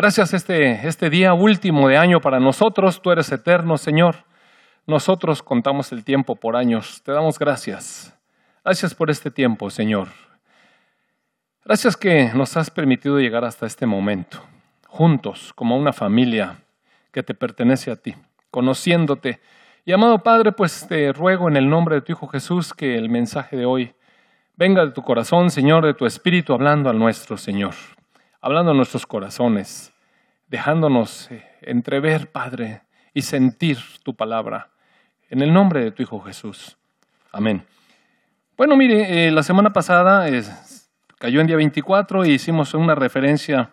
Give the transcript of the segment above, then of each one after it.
Gracias este, este día último de año para nosotros. Tú eres eterno, Señor. Nosotros contamos el tiempo por años. Te damos gracias. Gracias por este tiempo, Señor. Gracias que nos has permitido llegar hasta este momento, juntos, como una familia que te pertenece a ti, conociéndote. Y amado Padre, pues te ruego en el nombre de tu Hijo Jesús que el mensaje de hoy venga de tu corazón, Señor, de tu espíritu, hablando al nuestro, Señor, hablando a nuestros corazones, dejándonos eh, entrever, Padre, y sentir tu palabra. En el nombre de tu Hijo Jesús. Amén. Bueno, mire, eh, la semana pasada cayó en día 24 y hicimos una referencia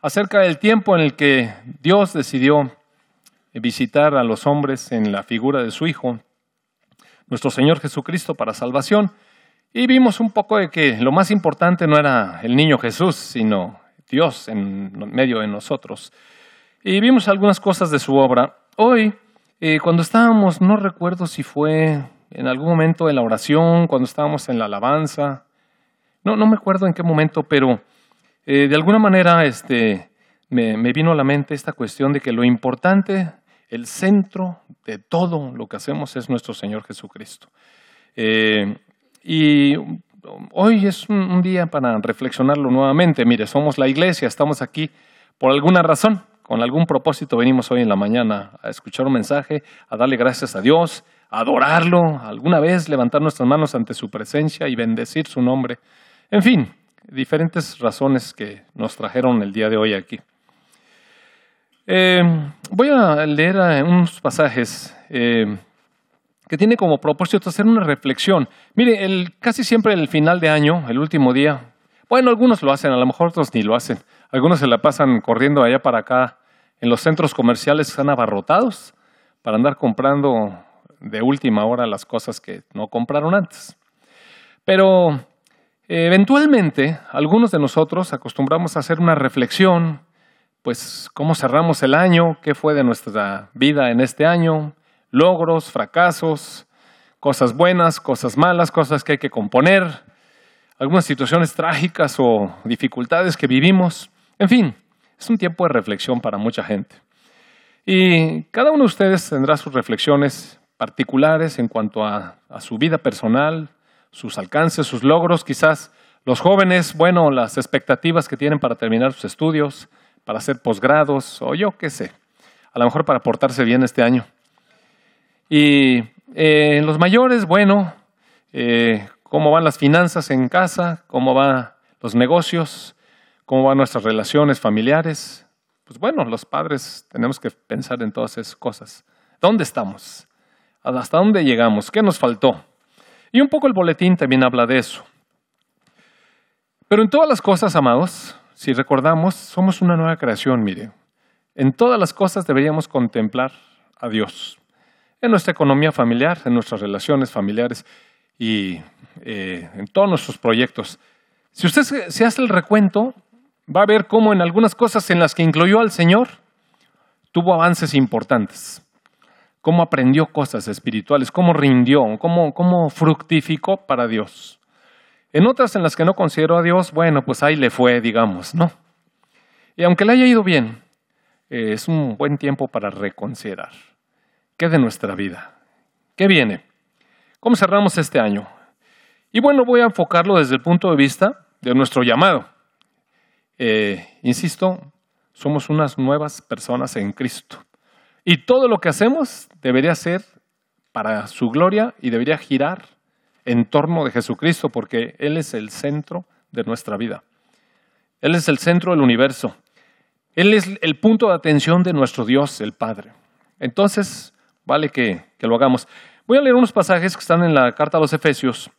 acerca del tiempo en el que Dios decidió visitar a los hombres en la figura de su Hijo, nuestro Señor Jesucristo, para salvación. Y vimos un poco de que lo más importante no era el niño Jesús, sino Dios en medio de nosotros. Y vimos algunas cosas de su obra. Hoy, eh, cuando estábamos, no recuerdo si fue en algún momento en la oración, cuando estábamos en la alabanza, no, no me acuerdo en qué momento, pero eh, de alguna manera este, me, vino a la mente esta cuestión de que lo importante, el centro de todo lo que hacemos es nuestro Señor Jesucristo. Eh, y hoy es un, día para reflexionarlo nuevamente. Mire, somos la iglesia, estamos aquí por alguna razón, con algún propósito venimos hoy en la mañana a escuchar un mensaje, a darle gracias a Dios, a adorarlo, alguna vez levantar nuestras manos ante su presencia y bendecir su nombre. En fin, diferentes razones que nos trajeron el día de hoy aquí. Eh, voy a leer eh, unos pasajes eh, que tienen como propósito hacer una reflexión. Mire, casi siempre el final de año, el último día, bueno, algunos lo hacen, a lo mejor otros ni lo hacen. Algunos se la pasan corriendo allá para acá. En los centros comerciales están abarrotados para andar comprando de última hora las cosas que no compraron antes. Pero Eventualmente, algunos de nosotros acostumbramos a hacer una reflexión, pues cómo cerramos el año, qué fue de nuestra vida en este año, logros, fracasos, cosas buenas, cosas malas, cosas que hay que componer, algunas situaciones trágicas o dificultades que vivimos. En fin, es un tiempo de reflexión para mucha gente. Y cada uno de ustedes tendrá sus reflexiones particulares en cuanto a, su vida personal, sus alcances, sus logros, quizás los jóvenes, bueno, las expectativas que tienen para terminar sus estudios, para hacer posgrados o yo qué sé, a lo mejor para portarse bien este año. Y eh, los mayores, bueno, eh, cómo van las finanzas en casa, cómo van los negocios, cómo van nuestras relaciones familiares. Pues bueno, los padres tenemos que pensar en todas esas cosas. ¿Dónde estamos? ¿Hasta dónde llegamos? ¿Qué nos faltó? Y un poco el boletín también habla de eso. Pero en todas las cosas, amados, si recordamos, somos una nueva creación, mire. En todas las cosas deberíamos contemplar a Dios. En nuestra economía familiar, en nuestras relaciones familiares y eh, en todos nuestros proyectos. Si usted se hace el recuento, va a ver cómo en algunas cosas en las que incluyó al Señor, tuvo avances importantes cómo aprendió cosas espirituales, cómo rindió, cómo, cómo fructificó para Dios. En otras en las que no considero a Dios, bueno, pues ahí le fue, digamos, ¿no? Y aunque le haya ido bien, eh, es un buen tiempo para reconsiderar. ¿Qué de nuestra vida? ¿Qué viene? ¿Cómo cerramos este año? Y bueno, voy a enfocarlo desde el punto de vista de nuestro llamado. Eh, insisto, somos unas nuevas personas en Cristo. Y todo lo que hacemos debería ser para su gloria y debería girar en torno de Jesucristo, porque Él es el centro de nuestra vida. Él es el centro del universo. Él es el punto de atención de nuestro Dios, el Padre. Entonces, vale que, lo hagamos. Voy a leer unos pasajes que están en la carta a los Efesios.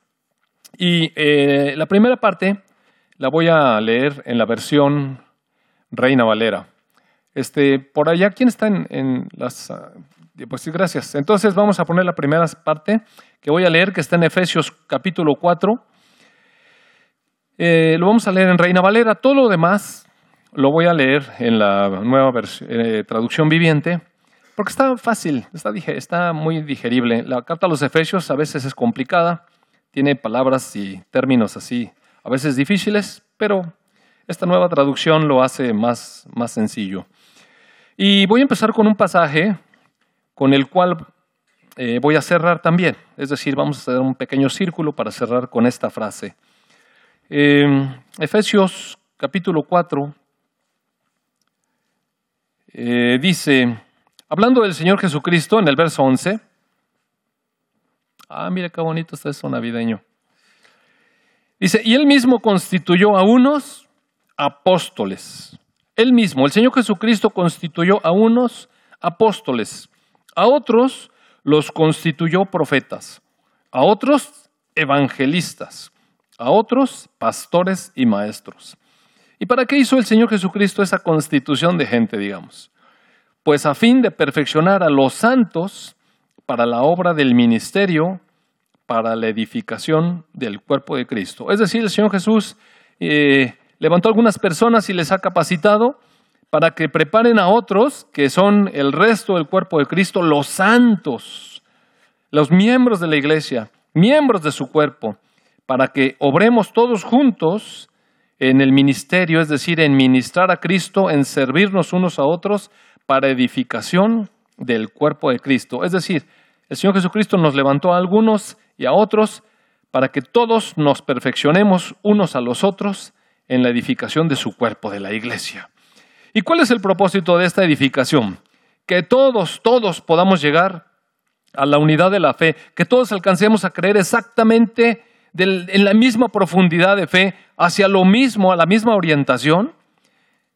Y eh, la primera parte la voy a leer en la versión Reina Valera. Este, por allá, ¿quién está en, las ah, Pues Gracias. Entonces vamos a poner la primera parte que voy a leer, que está en Efesios capítulo 4. Eh, lo vamos a leer en Reina Valera. Todo lo demás lo voy a leer en la nueva eh, traducción viviente, porque está fácil, está, muy digerible. La carta a los Efesios a veces es complicada, tiene palabras y términos así, a veces difíciles, pero esta nueva traducción lo hace más, más sencillo. Y voy a empezar con un pasaje con el cual eh, voy a cerrar también. Es decir, vamos a hacer un pequeño círculo para cerrar con esta frase. Efesios capítulo 4 eh, dice, hablando del Señor Jesucristo en el verso 11, ah, mira qué bonito está eso navideño. Dice, y él mismo constituyó a unos apóstoles. Él mismo, el Señor Jesucristo constituyó a unos apóstoles, a otros los constituyó profetas, a otros evangelistas, a otros pastores y maestros. ¿Y para qué hizo el Señor Jesucristo esa constitución de gente, digamos? Pues a fin de perfeccionar a los santos para la obra del ministerio, para la edificación del cuerpo de Cristo. Es decir, el Señor Jesús eh, levantó algunas personas y les ha capacitado para que preparen a otros, que son el resto del cuerpo de Cristo, los santos, los miembros de la iglesia, miembros de su cuerpo, para que obremos todos juntos en el ministerio, es decir, en ministrar a Cristo, en servirnos unos a otros para edificación del cuerpo de Cristo. Es decir, el Señor Jesucristo nos levantó a algunos y a otros para que todos nos perfeccionemos unos a los otros en la edificación de su cuerpo, de la iglesia. ¿Y cuál es el propósito de esta edificación? Que todos, todos podamos llegar a la unidad de la fe, que todos alcancemos a creer exactamente en la misma profundidad de fe, hacia lo mismo, a la misma orientación,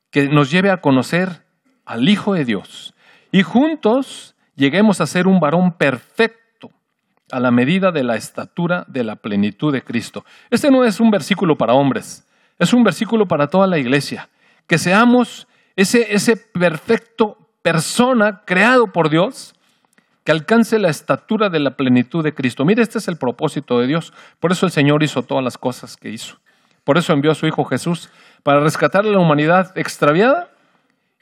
que nos lleve a conocer al Hijo de Dios. Y juntos lleguemos a ser un varón perfecto a la medida de la estatura de la plenitud de Cristo. Este no es un versículo para hombres, es un versículo para toda la iglesia. Que seamos ese, ese perfecto persona creado por Dios que alcance la estatura de la plenitud de Cristo. Mire, este es el propósito de Dios. Por eso el Señor hizo todas las cosas que hizo. Por eso envió a su Hijo Jesús para rescatar a la humanidad extraviada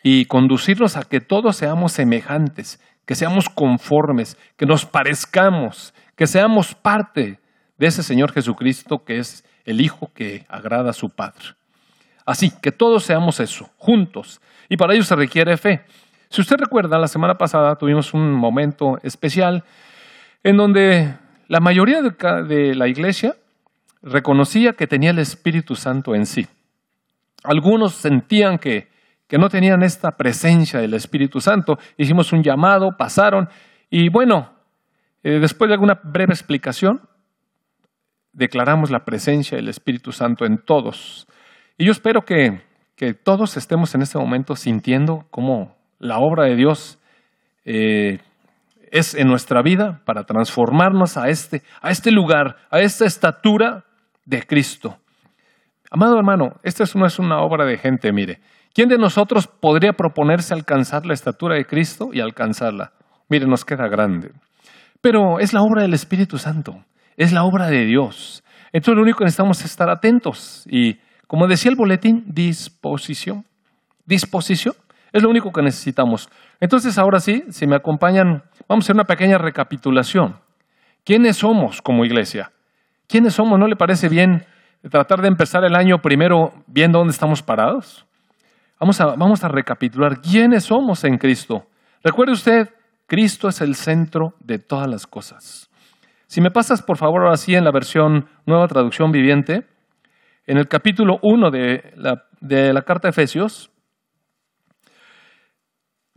y conducirnos a que todos seamos semejantes, que seamos conformes, que nos parezcamos, que seamos parte de ese Señor Jesucristo que es el Hijo que agrada a su Padre. Así, que todos seamos eso, juntos. Y para ello se requiere fe. Si usted recuerda, la semana pasada tuvimos un momento especial en donde la mayoría de la iglesia reconocía que tenía el Espíritu Santo en sí. Algunos sentían que, que no tenían esta presencia del Espíritu Santo. Hicimos un llamado, pasaron y bueno, eh, después de alguna breve explicación, declaramos la presencia del Espíritu Santo en todos. Y yo espero que, todos estemos en este momento sintiendo cómo la obra de Dios eh, es en nuestra vida para transformarnos a este, a este lugar, a esta estatura de Cristo. Amado hermano, esta no es una obra de gente, mire. ¿Quién de nosotros podría proponerse alcanzar la estatura de Cristo y alcanzarla? Mire, nos queda grande. Pero es la obra del Espíritu Santo, es la obra de Dios. Entonces lo único que necesitamos es estar atentos y como decía el boletín, disposición. Disposición es lo único que necesitamos. Entonces, ahora sí, si me acompañan, vamos a hacer una pequeña recapitulación. ¿Quiénes somos como iglesia? ¿Quiénes somos? ¿No le parece bien tratar de empezar el año primero viendo dónde estamos parados? Vamos a, vamos a recapitular. ¿Quiénes somos en Cristo? Recuerde usted, Cristo es el centro de todas las cosas. Si me pasas, por favor, ahora sí en la versión nueva traducción viviente, en el capítulo 1 de la, carta de Efesios.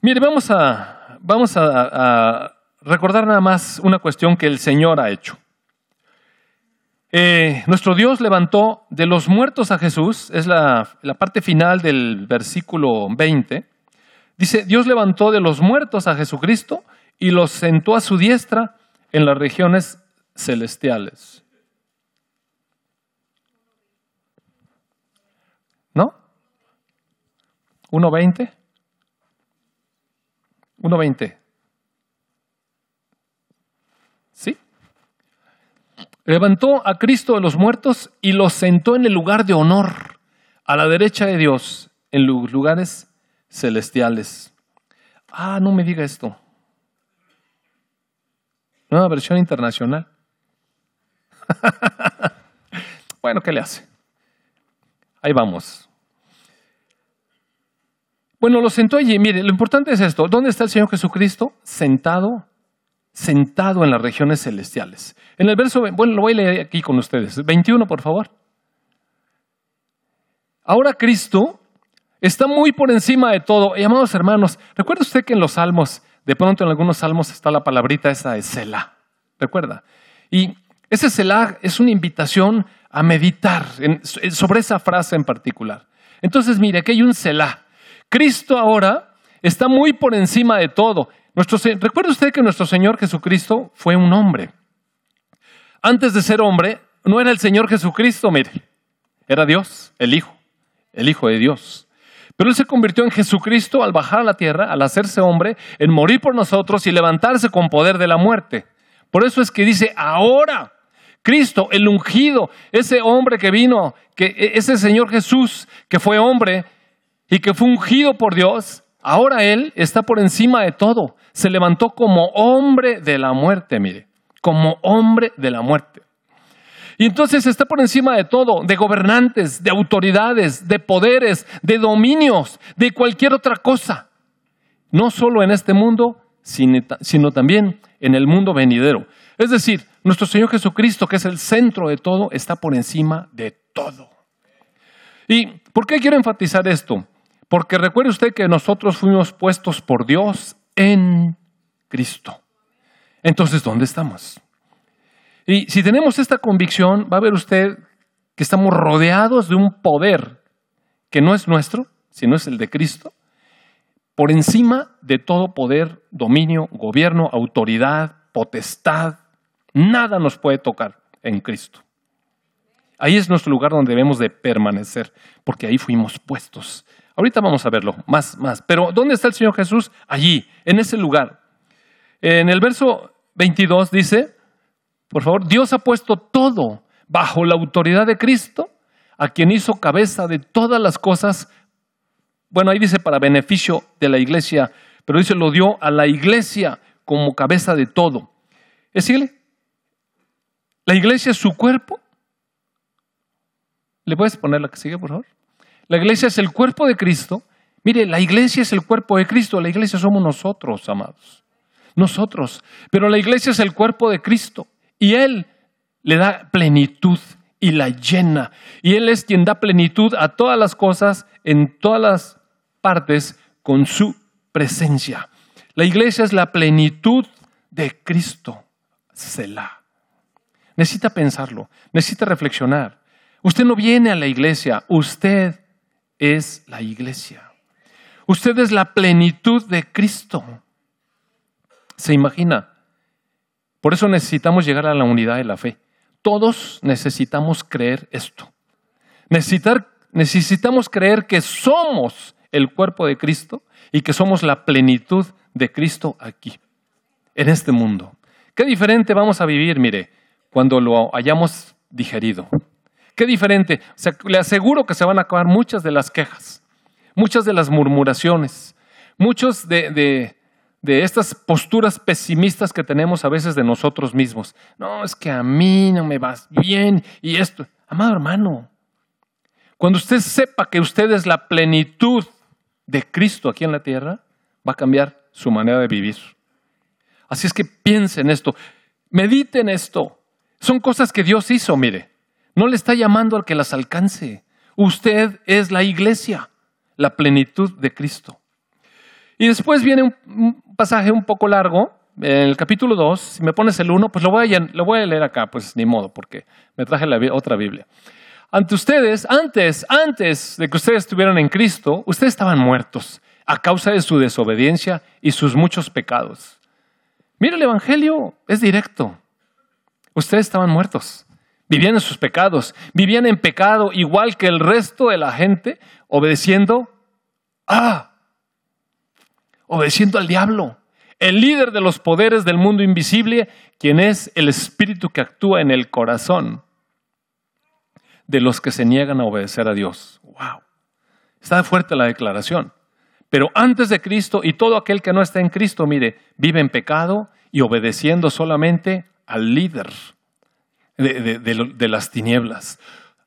Mire, vamos, a, vamos a, recordar nada más una cuestión que el Señor ha hecho. Eh, nuestro Dios levantó de los muertos a Jesús, es la, la parte final del versículo 20. Dice, Dios levantó de los muertos a Jesucristo y los sentó a su diestra en las regiones celestiales. ¿No? ¿1.20? 1.20. ¿Sí? Levantó a Cristo de los muertos y lo sentó en el lugar de honor, a la derecha de Dios, en los lugares celestiales. Ah, no me diga esto. Nueva versión internacional. bueno, ¿qué le hace? Ahí vamos. Bueno, lo sentó allí. Mire, lo importante es esto. ¿Dónde está el Señor Jesucristo? Sentado, sentado en las regiones celestiales. En el verso, bueno, lo voy a leer aquí con ustedes. 21, por favor. Ahora Cristo está muy por encima de todo. Y amados hermanos, recuerda usted que en los salmos, de pronto en algunos salmos está la palabrita esa de Selah. ¿Recuerda? Y ese Selah es una invitación a meditar sobre esa frase en particular. Entonces, mire, aquí hay un Selah. Cristo ahora está muy por encima de todo. Recuerde usted que nuestro Señor Jesucristo fue un hombre. Antes de ser hombre, no era el Señor Jesucristo, mire, era Dios, el Hijo, el Hijo de Dios. Pero Él se convirtió en Jesucristo al bajar a la tierra, al hacerse hombre, en morir por nosotros y levantarse con poder de la muerte. Por eso es que dice, ahora, Cristo, el ungido, ese hombre que vino, que e, ese Señor Jesús que fue hombre y que fue ungido por Dios, ahora Él está por encima de todo. Se levantó como hombre de la muerte, mire, como hombre de la muerte. Y entonces está por encima de todo, de gobernantes, de autoridades, de poderes, de dominios, de cualquier otra cosa. No solo en este mundo, sino también en el mundo venidero. Es decir, nuestro Señor Jesucristo, que es el centro de todo, está por encima de todo. ¿Y por qué quiero enfatizar esto? Porque recuerde usted que nosotros fuimos puestos por Dios en Cristo. Entonces, ¿dónde estamos? Y si tenemos esta convicción, va a ver usted que estamos rodeados de un poder que no es nuestro, sino es el de Cristo, por encima de todo poder, dominio, gobierno, autoridad, potestad. Nada nos puede tocar en Cristo. Ahí es nuestro lugar donde debemos de permanecer, porque ahí fuimos puestos. Ahorita vamos a verlo más, más. Pero ¿dónde está el Señor Jesús? Allí, en ese lugar. En el verso 22 dice, por favor, Dios ha puesto todo bajo la autoridad de Cristo, a quien hizo cabeza de todas las cosas bueno, ahí dice para beneficio de la iglesia, pero dice lo dio a la iglesia como cabeza de todo. Es decir, la iglesia es su cuerpo. ¿Le puedes poner la que sigue, por favor? La iglesia es el cuerpo de Cristo. Mire, la iglesia es el cuerpo de Cristo. La iglesia somos nosotros, amados. Nosotros. Pero la iglesia es el cuerpo de Cristo. Y Él le da plenitud y la llena. Y Él es quien da plenitud a todas las cosas en todas las partes con su presencia. La iglesia es la plenitud de Cristo. Selah. Necesita pensarlo, necesita reflexionar. Usted no viene a la iglesia, usted es la iglesia. Usted es la plenitud de Cristo. ¿Se imagina? Por eso necesitamos llegar a la unidad de la fe. Todos necesitamos creer esto. Necesitar, necesitamos creer que somos el cuerpo de Cristo y que somos la plenitud de Cristo aquí, en este mundo. Qué diferente vamos a vivir, mire, cuando lo hayamos digerido. Qué diferente. le aseguro que se van a acabar muchas de las quejas, muchas de las murmuraciones, muchos de, de, estas posturas pesimistas que tenemos a veces de nosotros mismos. No, es que a mí no me va bien y esto. Amado hermano, cuando usted sepa que usted es la plenitud de Cristo aquí en la tierra, va a cambiar su manera de vivir. Así es que piense en esto, medite en esto. Son cosas que Dios hizo, mire. No le está llamando al que las alcance. Usted es la iglesia, la plenitud de Cristo. Y después viene un, pasaje un poco largo, en el capítulo 2, si me pones el 1, pues lo voy, a, lo voy a leer acá, pues ni modo, porque me traje la otra Biblia. Ante ustedes, antes, antes de que ustedes estuvieran en Cristo, ustedes estaban muertos a causa de su desobediencia y sus muchos pecados. Mira, el Evangelio es directo. Ustedes estaban muertos, vivían en sus pecados, vivían en pecado igual que el resto de la gente, obedeciendo a, obedeciendo al diablo, el líder de los poderes del mundo invisible, quien es el espíritu que actúa en el corazón de los que se niegan a obedecer a Dios. ¡Wow! Está fuerte la declaración. Pero antes de Cristo y todo aquel que no está en Cristo, mire, vive en pecado y obedeciendo solamente al líder de, las tinieblas.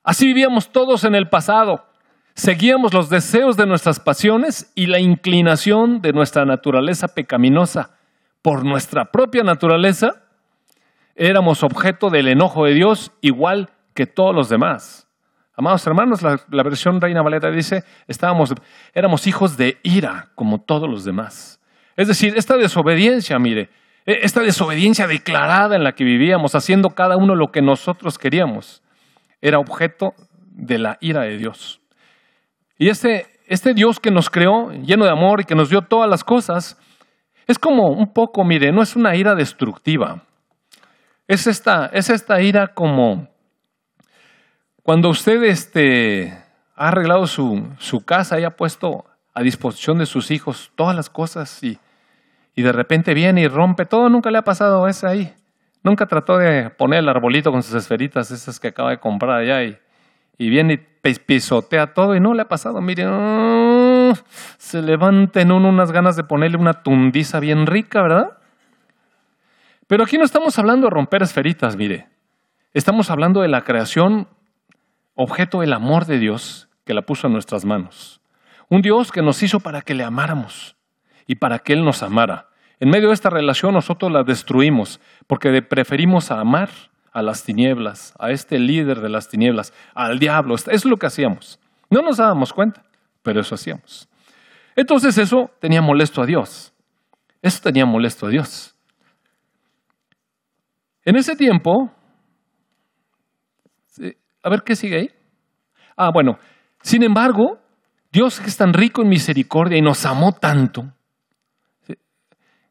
Así vivíamos todos en el pasado. Seguíamos los deseos de nuestras pasiones y la inclinación de nuestra naturaleza pecaminosa. Por nuestra propia naturaleza, éramos objeto del enojo de Dios igual que todos los demás. Amados hermanos, la, versión Reina Valera dice, estábamos, éramos hijos de ira como todos los demás. Es decir, esta desobediencia, mire, esta desobediencia declarada en la que vivíamos, haciendo cada uno lo que nosotros queríamos, era objeto de la ira de Dios. Y este, este Dios que nos creó, lleno de amor y que nos dio todas las cosas, es como un poco, mire, no es una ira destructiva. Es esta, es esta ira como cuando usted este, ha arreglado su, su casa y ha puesto a disposición de sus hijos todas las cosas y, y de repente viene y rompe todo, nunca le ha pasado eso ahí. Nunca trató de poner el arbolito con sus esferitas, esas que acaba de comprar allá, y, y viene y pisotea todo, y no le ha pasado. Mire, oh, se levanta en uno unas ganas de ponerle una tundiza bien rica, ¿verdad? Pero aquí no estamos hablando de romper esferitas, mire. Estamos hablando de la creación, objeto del amor de Dios que la puso en nuestras manos. Un Dios que nos hizo para que le amáramos y para que Él nos amara. En medio de esta relación nosotros la destruimos porque preferimos amar a las tinieblas, a este líder de las tinieblas, al diablo. Es lo que hacíamos. No nos dábamos cuenta, pero eso hacíamos. Entonces eso tenía molesto a Dios. Eso tenía molesto a Dios. En ese tiempo, a ver qué sigue ahí. Ah, bueno, sin embargo, Dios es tan rico en misericordia y nos amó tanto,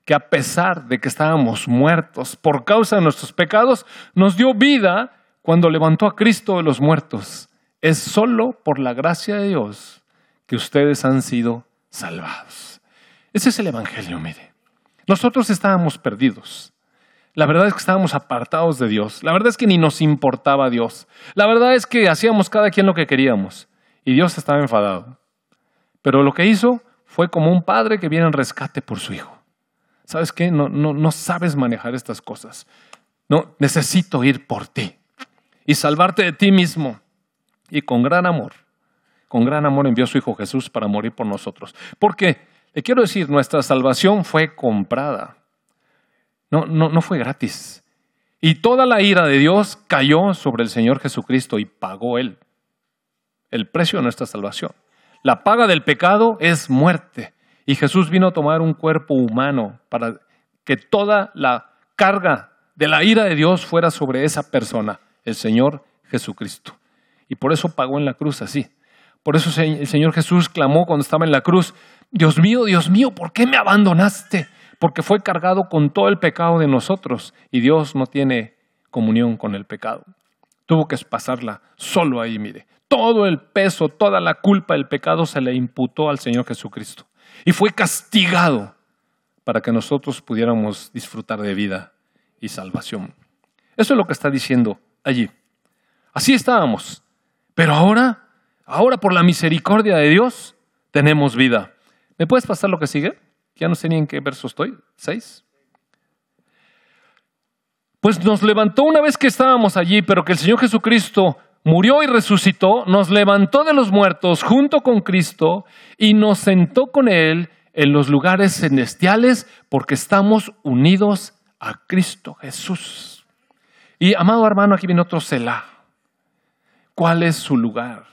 que a pesar de que estábamos muertos por causa de nuestros pecados, nos dio vida cuando levantó a Cristo de los muertos. Es solo por la gracia de Dios que ustedes han sido salvados. Ese es el Evangelio, mire. Nosotros estábamos perdidos. La verdad es que estábamos apartados de Dios. La verdad es que ni nos importaba Dios. La verdad es que hacíamos cada quien lo que queríamos. Y Dios estaba enfadado. Pero lo que hizo fue como un padre que viene en rescate por su hijo. ¿Sabes qué? No, no, no sabes manejar estas cosas. No, necesito ir por ti y salvarte de ti mismo. Y con gran amor, con gran amor envió a su Hijo Jesús para morir por nosotros. Porque, le quiero decir, nuestra salvación fue comprada. No, no, no fue gratis. Y toda la ira de Dios cayó sobre el Señor Jesucristo y pagó Él el precio de nuestra salvación. La paga del pecado es muerte. Y Jesús vino a tomar un cuerpo humano para que toda la carga de la ira de Dios fuera sobre esa persona, el Señor Jesucristo. Y por eso pagó en la cruz así. Por eso el Señor Jesús clamó cuando estaba en la cruz, Dios mío, Dios mío, ¿por qué me abandonaste? Porque fue cargado con todo el pecado de nosotros y Dios no tiene comunión con el pecado. Tuvo que pasarla solo ahí, mire. Todo el peso, toda la culpa del pecado se le imputó al Señor Jesucristo y fue castigado para que nosotros pudiéramos disfrutar de vida y salvación. Eso es lo que está diciendo allí. Así estábamos, pero ahora, ahora por la misericordia de Dios, tenemos vida. ¿Me puedes pasar lo que sigue? Ya no sé ni en qué verso estoy. ¿Seis? Pues nos levantó una vez que estábamos allí, pero que el Señor Jesucristo murió y resucitó, nos levantó de los muertos junto con Cristo y nos sentó con Él en los lugares celestiales porque estamos unidos a Cristo Jesús. Y amado hermano, aquí viene otro Selah. ¿Cuál es su lugar?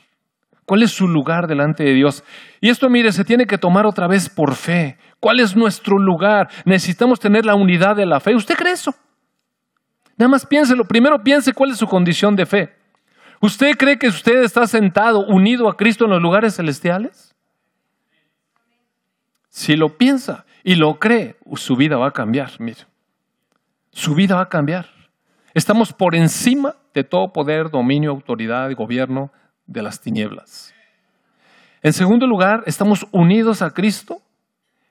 ¿Cuál es su lugar delante de Dios? Y esto, mire, se tiene que tomar otra vez por fe. ¿Cuál es nuestro lugar? Necesitamos tener la unidad de la fe. ¿Usted cree eso? Nada más piénselo. Primero piense cuál es su condición de fe. ¿Usted cree que usted está sentado unido a Cristo en los lugares celestiales? Si lo piensa y lo cree, su vida va a cambiar, mire. Su vida va a cambiar. Estamos por encima de todo poder, dominio, autoridad gobierno de las tinieblas. En segundo lugar, estamos unidos a Cristo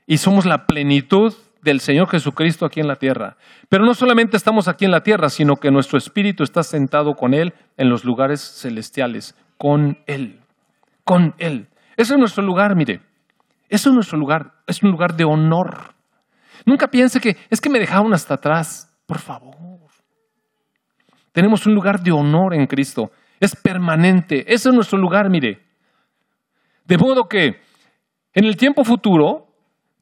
y somos la plenitud del Señor Jesucristo aquí en la tierra. Pero no solamente estamos aquí en la tierra, sino que nuestro espíritu está sentado con Él en los lugares celestiales, con Él, con Él. Ese es nuestro lugar, mire. Ese es nuestro lugar, es un lugar de honor. Nunca piense que es que me dejaron hasta atrás, por favor. Tenemos un lugar de honor en Cristo, es permanente, ese es nuestro lugar, mire. De modo que en el tiempo futuro,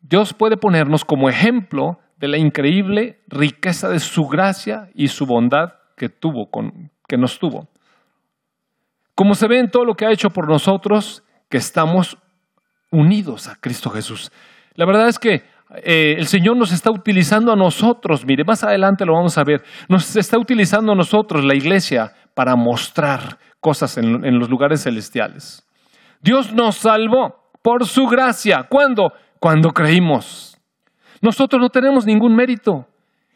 Dios puede ponernos como ejemplo de la increíble riqueza de su gracia y su bondad que tuvo con, que nos tuvo. Como se ve en todo lo que ha hecho por nosotros, que estamos unidos a Cristo Jesús. La verdad es que eh, el Señor nos está utilizando a nosotros, mire, más adelante lo vamos a ver, nos está utilizando a nosotros, la iglesia, para mostrar cosas en, en los lugares celestiales. Dios nos salvó por su gracia. ¿Cuándo? Cuando creímos. Nosotros no tenemos ningún mérito.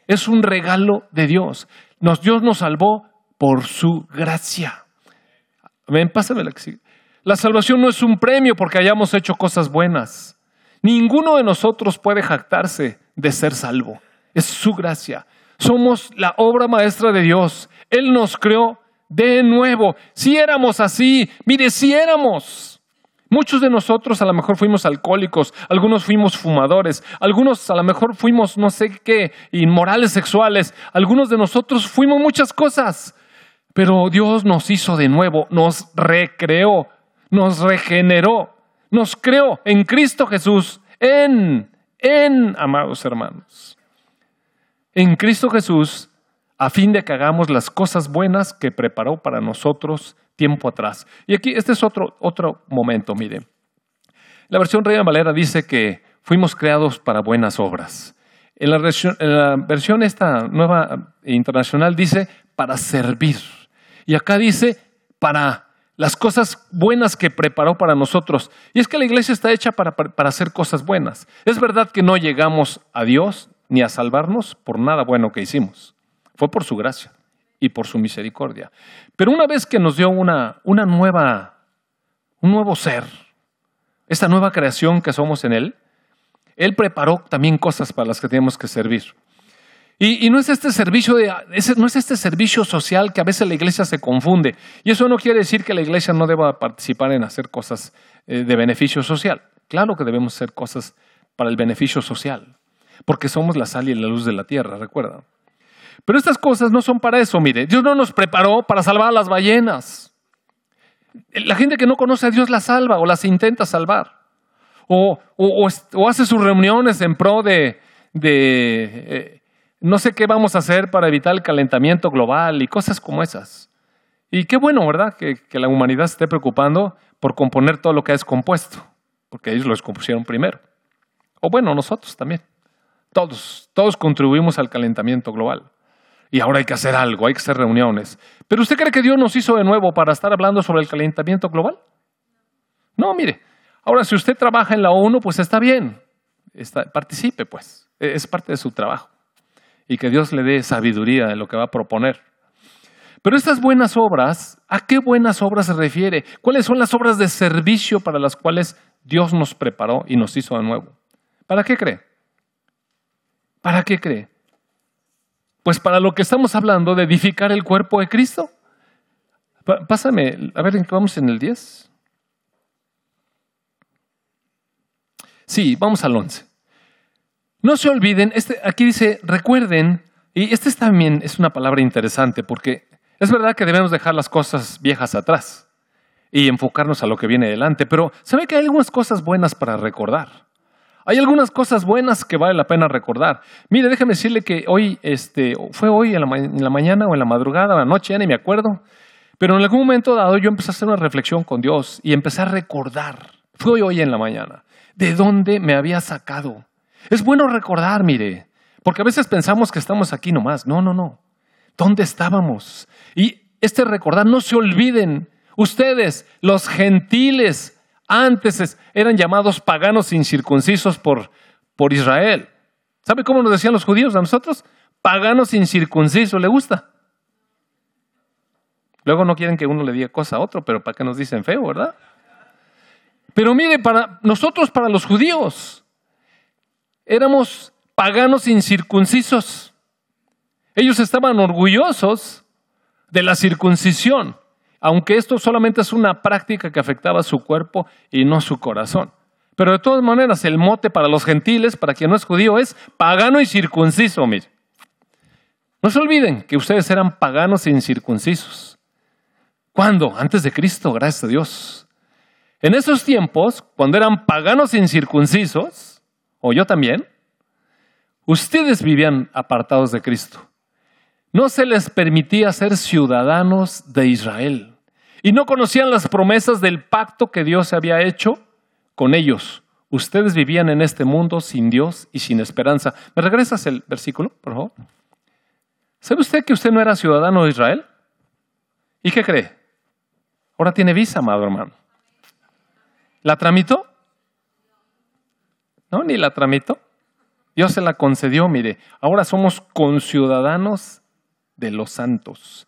Es un regalo de Dios. Dios nos salvó por su gracia. Ven, pásame la que sigue. La salvación no es un premio porque hayamos hecho cosas buenas. Ninguno de nosotros puede jactarse de ser salvo. Es su gracia. Somos la obra maestra de Dios. Él nos creó de nuevo. Si éramos así, mire, si éramos. Muchos de nosotros a lo mejor fuimos alcohólicos, algunos fuimos fumadores, algunos a lo mejor fuimos no sé qué, inmorales sexuales, algunos de nosotros fuimos muchas cosas. Pero Dios nos hizo de nuevo, nos recreó, nos regeneró, nos creó en Cristo Jesús, en, en, amados hermanos, en Cristo Jesús, a fin de que hagamos las cosas buenas que preparó para nosotros tiempo atrás. Y aquí, este es otro, otro momento, mire. La versión Reina Valera dice que fuimos creados para buenas obras. En la, versión, esta nueva internacional dice para servir. Y acá dice para las cosas buenas que preparó para nosotros. Y es que la iglesia está hecha para, para, hacer cosas buenas. Es verdad que no llegamos a Dios ni a salvarnos por nada bueno que hicimos. Fue por su gracia y por su misericordia. Pero una vez que nos dio una, una nueva, un nuevo ser, esta nueva creación que somos en Él, Él preparó también cosas para las que tenemos que servir. Y, no es este servicio de, no es este servicio social que a veces la iglesia se confunde. Y eso no quiere decir que la iglesia no deba participar en hacer cosas eh, de beneficio social. Claro que debemos hacer cosas para el beneficio social, porque somos la sal y la luz de la tierra, recuerda. Pero estas cosas no son para eso, mire. Dios no nos preparó para salvar a las ballenas. La gente que no conoce a Dios la salva o las intenta salvar. O, hace sus reuniones en pro de, eh, no sé qué vamos a hacer para evitar el calentamiento global y cosas como esas. Y qué bueno, ¿verdad? Que, la humanidad se esté preocupando por componer todo lo que ha descompuesto, porque ellos lo descompusieron primero. O bueno, nosotros también. Todos, todos contribuimos al calentamiento global. Y ahora hay que hacer algo, hay que hacer reuniones. ¿Pero usted cree que Dios nos hizo de nuevo para estar hablando sobre el calentamiento global? No, mire. Ahora, si usted trabaja en la ONU, pues está bien. participe, pues. Es parte de su trabajo y que Dios le dé sabiduría en lo que va a proponer. Pero estas buenas obras, ¿a qué buenas obras se refiere? ¿Cuáles son las obras de servicio para las cuales Dios nos preparó y nos hizo de nuevo? ¿Para qué cree? ¿Para qué cree? Pues para lo que estamos hablando de edificar el cuerpo de Cristo. Pásame, a ver, vamos en el 10? Sí, vamos al 11. No se olviden, este, aquí dice, recuerden, y este también es una palabra interesante porque es verdad que debemos dejar las cosas viejas atrás y enfocarnos a lo que viene adelante, pero ¿sabe que hay algunas cosas buenas para recordar? Hay algunas cosas buenas que vale la pena recordar. Mire, déjeme decirle que hoy, este, fue hoy en la, mañana o en la madrugada la noche, ya ni me acuerdo, pero en algún momento dado yo empecé a hacer una reflexión con Dios y empecé a recordar, fue hoy en la mañana, de dónde me había sacado es bueno recordar, mire, porque a veces pensamos que estamos aquí nomás. No, no, no. ¿Dónde estábamos? Y este recordar, no se olviden, ustedes, los gentiles, antes eran llamados paganos incircuncisos por, por Israel. ¿Sabe cómo nos decían los judíos a nosotros? Paganos incircuncisos, ¿le gusta? Luego no quieren que uno le diga cosa a otro, pero ¿para qué nos dicen feo, verdad? Pero mire, para nosotros, para los judíos, éramos paganos incircuncisos. Ellos estaban orgullosos de la circuncisión, aunque esto solamente es una práctica que afectaba su cuerpo y no su corazón. Pero de todas maneras, el mote para los gentiles, para quien no es judío, es pagano y circunciso. No se olviden que ustedes eran paganos e incircuncisos. ¿Cuándo? Antes de Cristo, gracias a Dios. En esos tiempos, cuando eran paganos incircuncisos, o yo también, ustedes vivían apartados de Cristo. No se les permitía ser ciudadanos de Israel y no conocían las promesas del pacto que Dios había hecho con ellos. Ustedes vivían en este mundo sin Dios y sin esperanza. ¿Me regresas el versículo, por favor? ¿Sabe usted que usted no era ciudadano de Israel? ¿Y qué cree? Ahora tiene visa, amado hermano. ¿La tramitó? No, ni la tramitó. Dios se la concedió, mire. Ahora somos conciudadanos de los santos.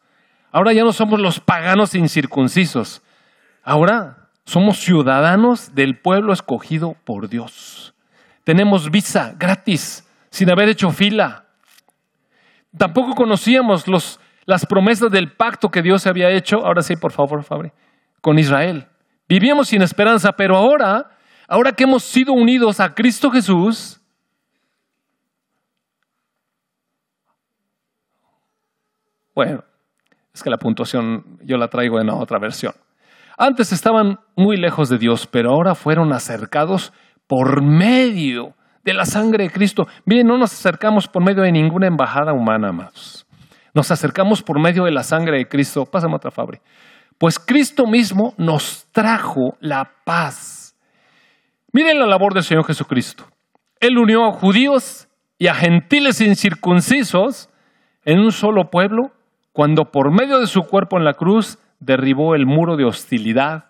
Ahora ya no somos los paganos incircuncisos. Ahora somos ciudadanos del pueblo escogido por Dios. Tenemos visa gratis, sin haber hecho fila. Tampoco conocíamos las promesas del pacto que Dios había hecho. Ahora sí, por favor, Fabri, con Israel. Vivíamos sin esperanza, pero ahora, ahora que hemos sido unidos a Cristo Jesús, bueno, es que la puntuación yo la traigo en otra versión. Antes estaban muy lejos de Dios, pero ahora fueron acercados por medio de la sangre de Cristo. Miren, no nos acercamos por medio de ninguna embajada humana más. Nos acercamos por medio de la sangre de Cristo. Pásame otra Fabri. Pues Cristo mismo nos trajo la paz. Miren la labor del Señor Jesucristo. Él unió a judíos y a gentiles incircuncisos en un solo pueblo cuando por medio de su cuerpo en la cruz derribó el muro de hostilidad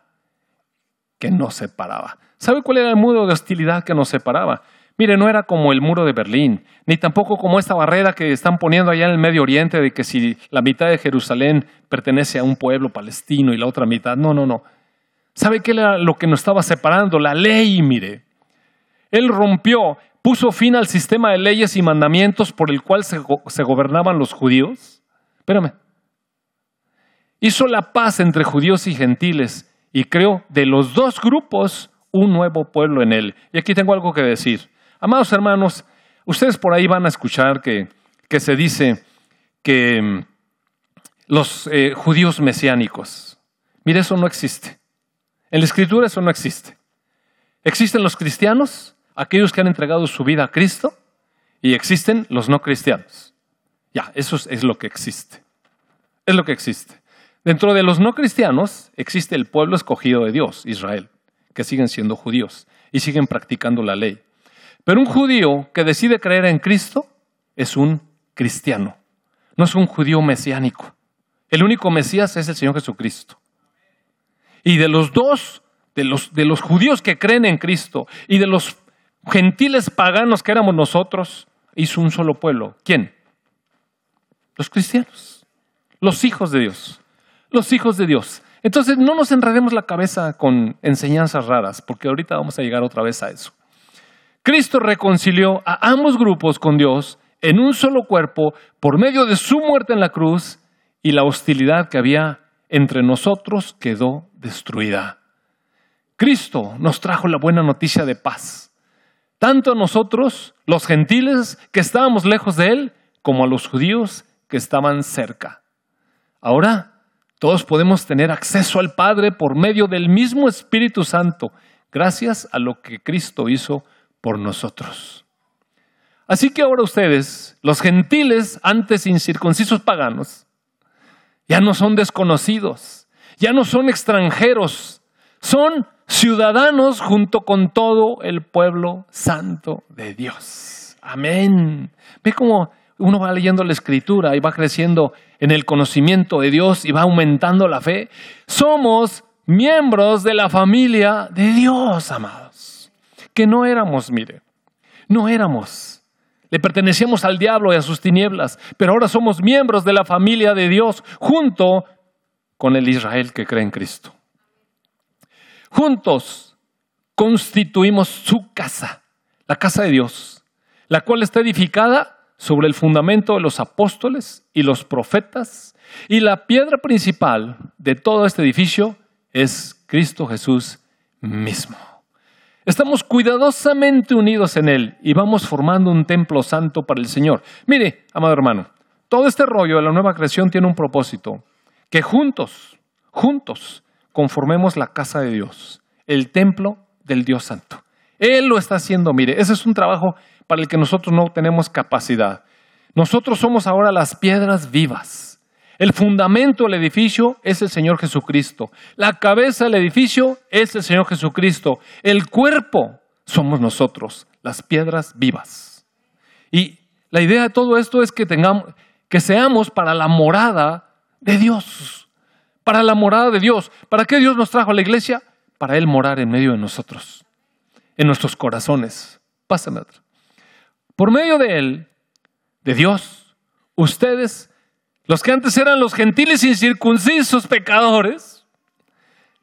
que nos separaba. ¿Sabe cuál era el muro de hostilidad que nos separaba? Mire, no era como el muro de Berlín, ni tampoco como esta barrera que están poniendo allá en el Medio Oriente de que si la mitad de Jerusalén pertenece a un pueblo palestino y la otra mitad, no, no, no. ¿Sabe qué era lo que nos estaba separando? La ley, mire. Él rompió, puso fin al sistema de leyes y mandamientos por el cual se, se gobernaban los judíos. Espérame, hizo la paz entre judíos y gentiles y creó de los dos grupos un nuevo pueblo en él. Y aquí tengo algo que decir. Amados hermanos, ustedes por ahí van a escuchar que, se dice que mm, los eh, judíos mesiánicos, mire, eso no existe. En la escritura eso no existe. Existen los cristianos, aquellos que han entregado su vida a Cristo, y existen los no cristianos. Ya, eso es lo que existe. Es lo que existe. Dentro de los no cristianos existe el pueblo escogido de Dios, Israel, que siguen siendo judíos y siguen practicando la ley. Pero un judío que decide creer en Cristo es un cristiano, no es un judío mesiánico. El único Mesías es el Señor Jesucristo. Y de los dos, de los, de los judíos que creen en Cristo y de los gentiles paganos que éramos nosotros, hizo un solo pueblo. ¿Quién? Los cristianos, los hijos de Dios los hijos de Dios. Entonces, no nos enredemos la cabeza con enseñanzas raras, porque ahorita vamos a llegar otra vez a eso. Cristo reconcilió a ambos grupos con Dios en un solo cuerpo por medio de su muerte en la cruz y la hostilidad que había entre nosotros quedó destruida. Cristo nos trajo la buena noticia de paz, tanto a nosotros, los gentiles que estábamos lejos de Él, como a los judíos que estaban cerca. Ahora todos podemos tener acceso al Padre por medio del mismo Espíritu Santo, gracias a lo que Cristo hizo por nosotros. Así que ahora ustedes, los gentiles antes incircuncisos paganos, ya no son desconocidos, ya no son extranjeros, son ciudadanos junto con todo el pueblo santo de Dios. Amén. Ve cómo uno va leyendo la escritura y va creciendo en el conocimiento de Dios y va aumentando la fe. Somos miembros de la familia de Dios, amados. Que no éramos, mire, no éramos. Le pertenecíamos al diablo y a sus tinieblas, pero ahora somos miembros de la familia de Dios junto con el Israel que cree en Cristo. Juntos constituimos su casa, la casa de Dios, la cual está edificada sobre el fundamento de los apóstoles y los profetas, y la piedra principal de todo este edificio es Cristo Jesús mismo. Estamos cuidadosamente unidos en Él y vamos formando un templo santo para el Señor. Mire, amado hermano, todo este rollo de la nueva creación tiene un propósito, que juntos, juntos, conformemos la casa de Dios, el templo del Dios Santo. Él lo está haciendo, mire, ese es un trabajo para el que nosotros no tenemos capacidad. Nosotros somos ahora las piedras vivas. El fundamento del edificio es el Señor Jesucristo. La cabeza del edificio es el Señor Jesucristo. El cuerpo somos nosotros, las piedras vivas. Y la idea de todo esto es que tengamos, que seamos para la morada de Dios. Para la morada de Dios. ¿Para qué Dios nos trajo a la iglesia? Para Él morar en medio de nosotros, en nuestros corazones. Pásame otro. Por medio de Él, de Dios, ustedes los que antes eran los gentiles incircuncisos pecadores,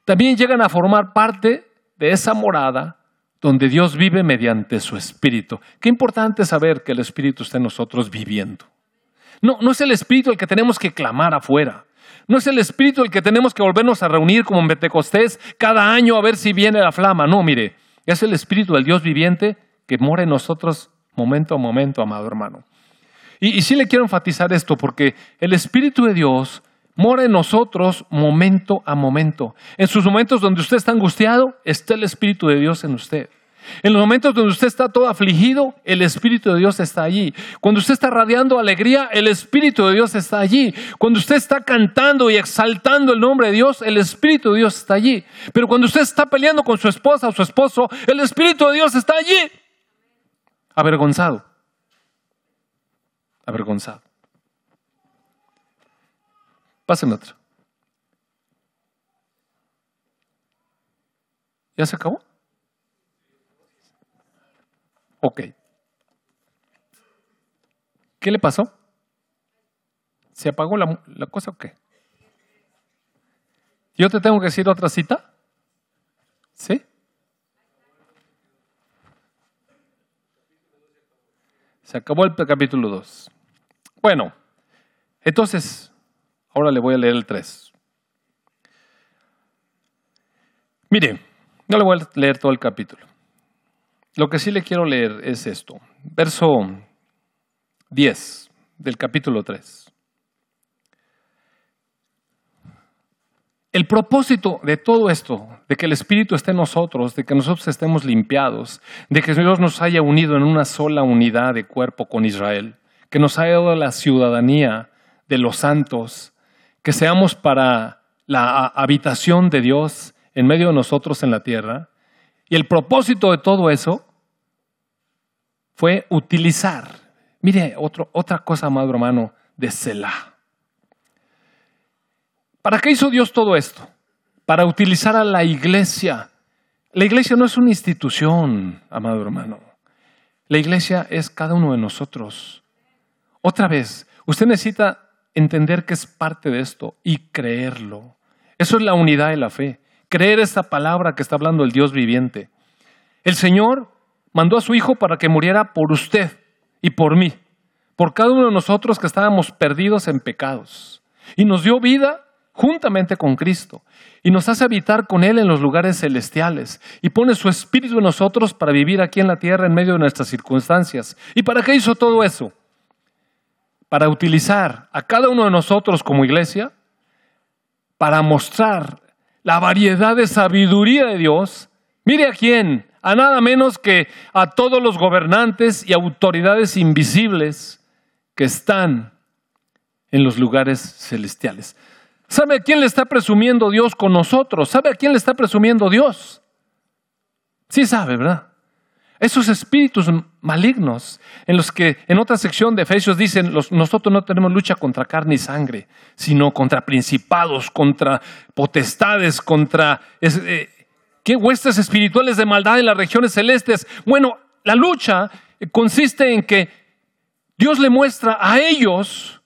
también llegan a formar parte de esa morada donde Dios vive mediante su Espíritu. Qué importante saber que el Espíritu está en nosotros viviendo. No, no es el Espíritu el que tenemos que clamar afuera. No es el Espíritu el que tenemos que volvernos a reunir como en Pentecostés cada año a ver si viene la flama. No, mire, es el Espíritu del Dios viviente que mora en nosotros momento a momento, amado hermano. Y, sí le quiero enfatizar esto porque el Espíritu de Dios mora en nosotros momento a momento. En sus momentos donde usted está angustiado, está el Espíritu de Dios en usted. En los momentos donde usted está todo afligido, el Espíritu de Dios está allí. Cuando usted está radiando alegría, el Espíritu de Dios está allí. Cuando usted está cantando y exaltando el nombre de Dios, el Espíritu de Dios está allí. Pero cuando usted está peleando con su esposa o su esposo, el Espíritu de Dios está allí. Avergonzado avergonzado. Pásenme otro. ¿Ya se acabó? Ok. ¿Qué le pasó? ¿Se apagó la, la, cosa o qué? ¿Yo te tengo que decir otra cita? ¿Sí? Se acabó el capítulo 2. Bueno, entonces, ahora le voy a leer el 3. Mire, no le voy a leer todo el capítulo. Lo que sí le quiero leer es esto. Verso 10 del capítulo 3. El propósito de todo esto, de que el Espíritu esté en nosotros, de que nosotros estemos limpiados, de que Dios nos haya unido en una sola unidad de cuerpo con Israel, que nos haya dado la ciudadanía de los santos, que seamos para la habitación de Dios en medio de nosotros en la tierra. Y el propósito de todo eso fue utilizar, mire, otra cosa, amado hermano, de Selah. ¿Para qué hizo Dios todo esto? Para utilizar a la iglesia. La iglesia no es una institución, amado hermano. La iglesia es cada uno de nosotros. Otra vez, usted necesita entender que es parte de esto y creerlo. Eso es la unidad de la fe. Creer esta palabra que está hablando el Dios viviente. El Señor mandó a su Hijo para que muriera por usted y por mí, por cada uno de nosotros que estábamos perdidos en pecados. Y nos dio vida juntamente con Cristo y nos hace habitar con Él en los lugares celestiales y pone su espíritu en nosotros para vivir aquí en la tierra en medio de nuestras circunstancias. ¿Y para qué hizo todo eso? para utilizar a cada uno de nosotros como iglesia para mostrar la variedad de sabiduría de Dios. Mire a quién, a nada menos que a todos los gobernantes y autoridades invisibles que están en los lugares celestiales. ¿Sabe a quién le está presumiendo Dios con nosotros? ¿Sabe a quién le está presumiendo Dios? Sí sabe, ¿verdad? Esos espíritus malignos en los que en otra sección de Efesios dicen, nosotros no tenemos lucha contra carne y sangre, sino contra principados, contra potestades, contra eh, ¿qué huestes espirituales de maldad en las regiones celestes. Bueno, la lucha consiste en que Dios le muestra a ellos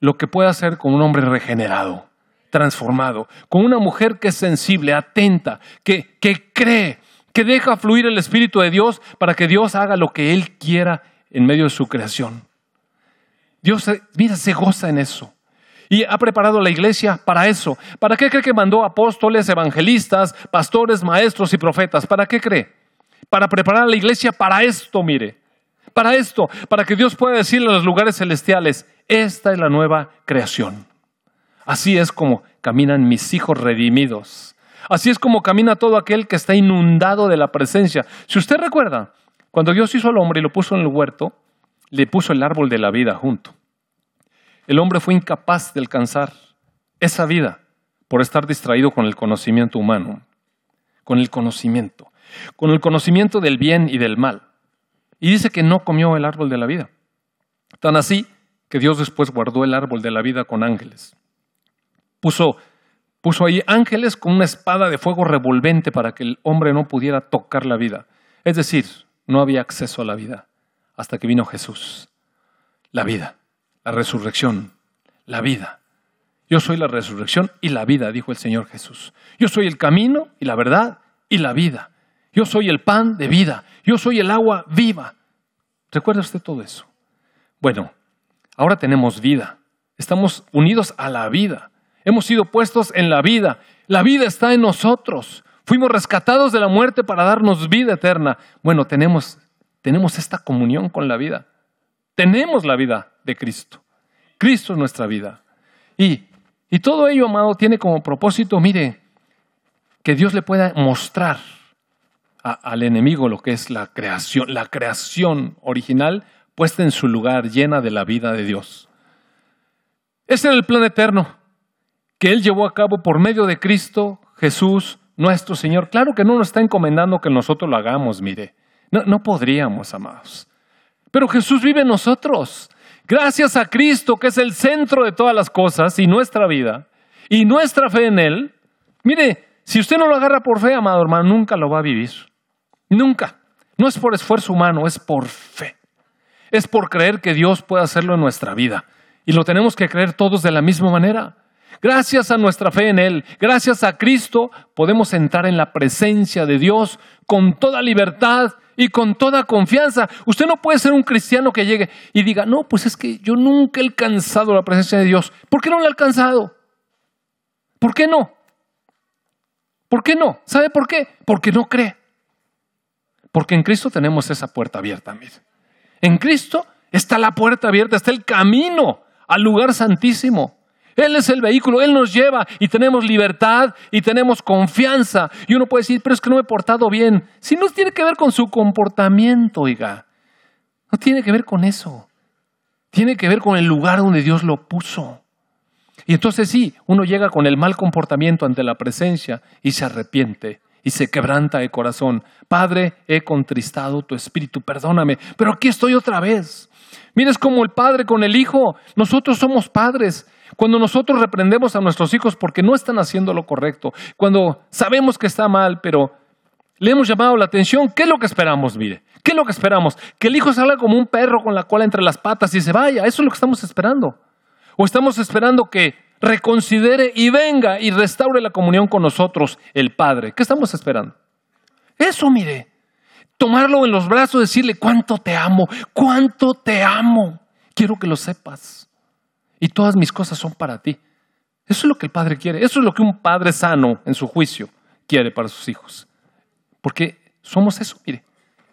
lo que puede hacer con un hombre regenerado, transformado, con una mujer que es sensible, atenta, que, que cree, que deja fluir el Espíritu de Dios para que Dios haga lo que Él quiera en medio de su creación. Dios, mira, se goza en eso. Y ha preparado la iglesia para eso. ¿Para qué cree que mandó apóstoles, evangelistas, pastores, maestros y profetas? ¿Para qué cree? Para preparar a la iglesia para esto, mire. Para esto, para que Dios pueda decirle a los lugares celestiales, esta es la nueva creación. Así es como caminan mis hijos redimidos Así es como camina todo aquel que está inundado de la presencia. Si usted recuerda, cuando Dios hizo al hombre y lo puso en el huerto, le puso el árbol de la vida junto. El hombre fue incapaz de alcanzar esa vida por estar distraído con el conocimiento humano, con el conocimiento, con el conocimiento del bien y del mal. Y dice que no comió el árbol de la vida. Tan así que Dios después guardó el árbol de la vida con ángeles. Puso, puso ahí ángeles con una espada de fuego revolvente para que el hombre no pudiera tocar la vida. Es decir, no había acceso a la vida hasta que vino Jesús. La vida, la resurrección, la vida. Yo soy la resurrección y la vida, dijo el Señor Jesús. Yo soy el camino y la verdad y la vida. Yo soy el pan de vida. Yo soy el agua viva. ¿Recuerda usted todo eso? Bueno, ahora tenemos vida. Estamos unidos a la vida. Hemos sido puestos en la vida. La vida está en nosotros. Fuimos rescatados de la muerte para darnos vida eterna. Bueno, tenemos, tenemos esta comunión con la vida. Tenemos la vida de Cristo. Cristo es nuestra vida. Y, y todo ello, amado, tiene como propósito, mire, que Dios le pueda mostrar al enemigo lo que es la creación, la creación original puesta en su lugar, llena de la vida de Dios. Ese era el plan eterno que Él llevó a cabo por medio de Cristo Jesús, nuestro Señor. Claro que no nos está encomendando que nosotros lo hagamos, mire. No, no podríamos, amados. Pero Jesús vive en nosotros. Gracias a Cristo, que es el centro de todas las cosas y nuestra vida, y nuestra fe en Él. Mire, si usted no lo agarra por fe, amado hermano, nunca lo va a vivir. Nunca. No es por esfuerzo humano, es por fe. Es por creer que Dios puede hacerlo en nuestra vida. Y lo tenemos que creer todos de la misma manera. Gracias a nuestra fe en Él, gracias a Cristo, podemos entrar en la presencia de Dios con toda libertad y con toda confianza. Usted no puede ser un cristiano que llegue y diga, no, pues es que yo nunca he alcanzado la presencia de Dios. ¿Por qué no lo he alcanzado? ¿Por qué no? ¿Por qué no? ¿Sabe por qué? Porque no cree. Porque en Cristo tenemos esa puerta abierta, mire. En Cristo está la puerta abierta, está el camino al lugar santísimo. Él es el vehículo, Él nos lleva y tenemos libertad y tenemos confianza. Y uno puede decir, pero es que no me he portado bien. Si no tiene que ver con su comportamiento, oiga. No tiene que ver con eso. Tiene que ver con el lugar donde Dios lo puso. Y entonces sí, uno llega con el mal comportamiento ante la presencia y se arrepiente y se quebranta de corazón. Padre, he contristado tu espíritu, perdóname, pero aquí estoy otra vez. Mires como el padre con el hijo. Nosotros somos padres. Cuando nosotros reprendemos a nuestros hijos porque no están haciendo lo correcto, cuando sabemos que está mal, pero le hemos llamado la atención, ¿qué es lo que esperamos? Mire, ¿qué es lo que esperamos? Que el hijo salga como un perro con la cola entre las patas y se vaya. Eso es lo que estamos esperando. O estamos esperando que reconsidere y venga y restaure la comunión con nosotros, el Padre. ¿Qué estamos esperando? Eso, mire. Tomarlo en los brazos, decirle cuánto te amo, cuánto te amo. Quiero que lo sepas y todas mis cosas son para ti. Eso es lo que el Padre quiere. Eso es lo que un Padre sano en su juicio quiere para sus hijos. Porque somos eso, mire.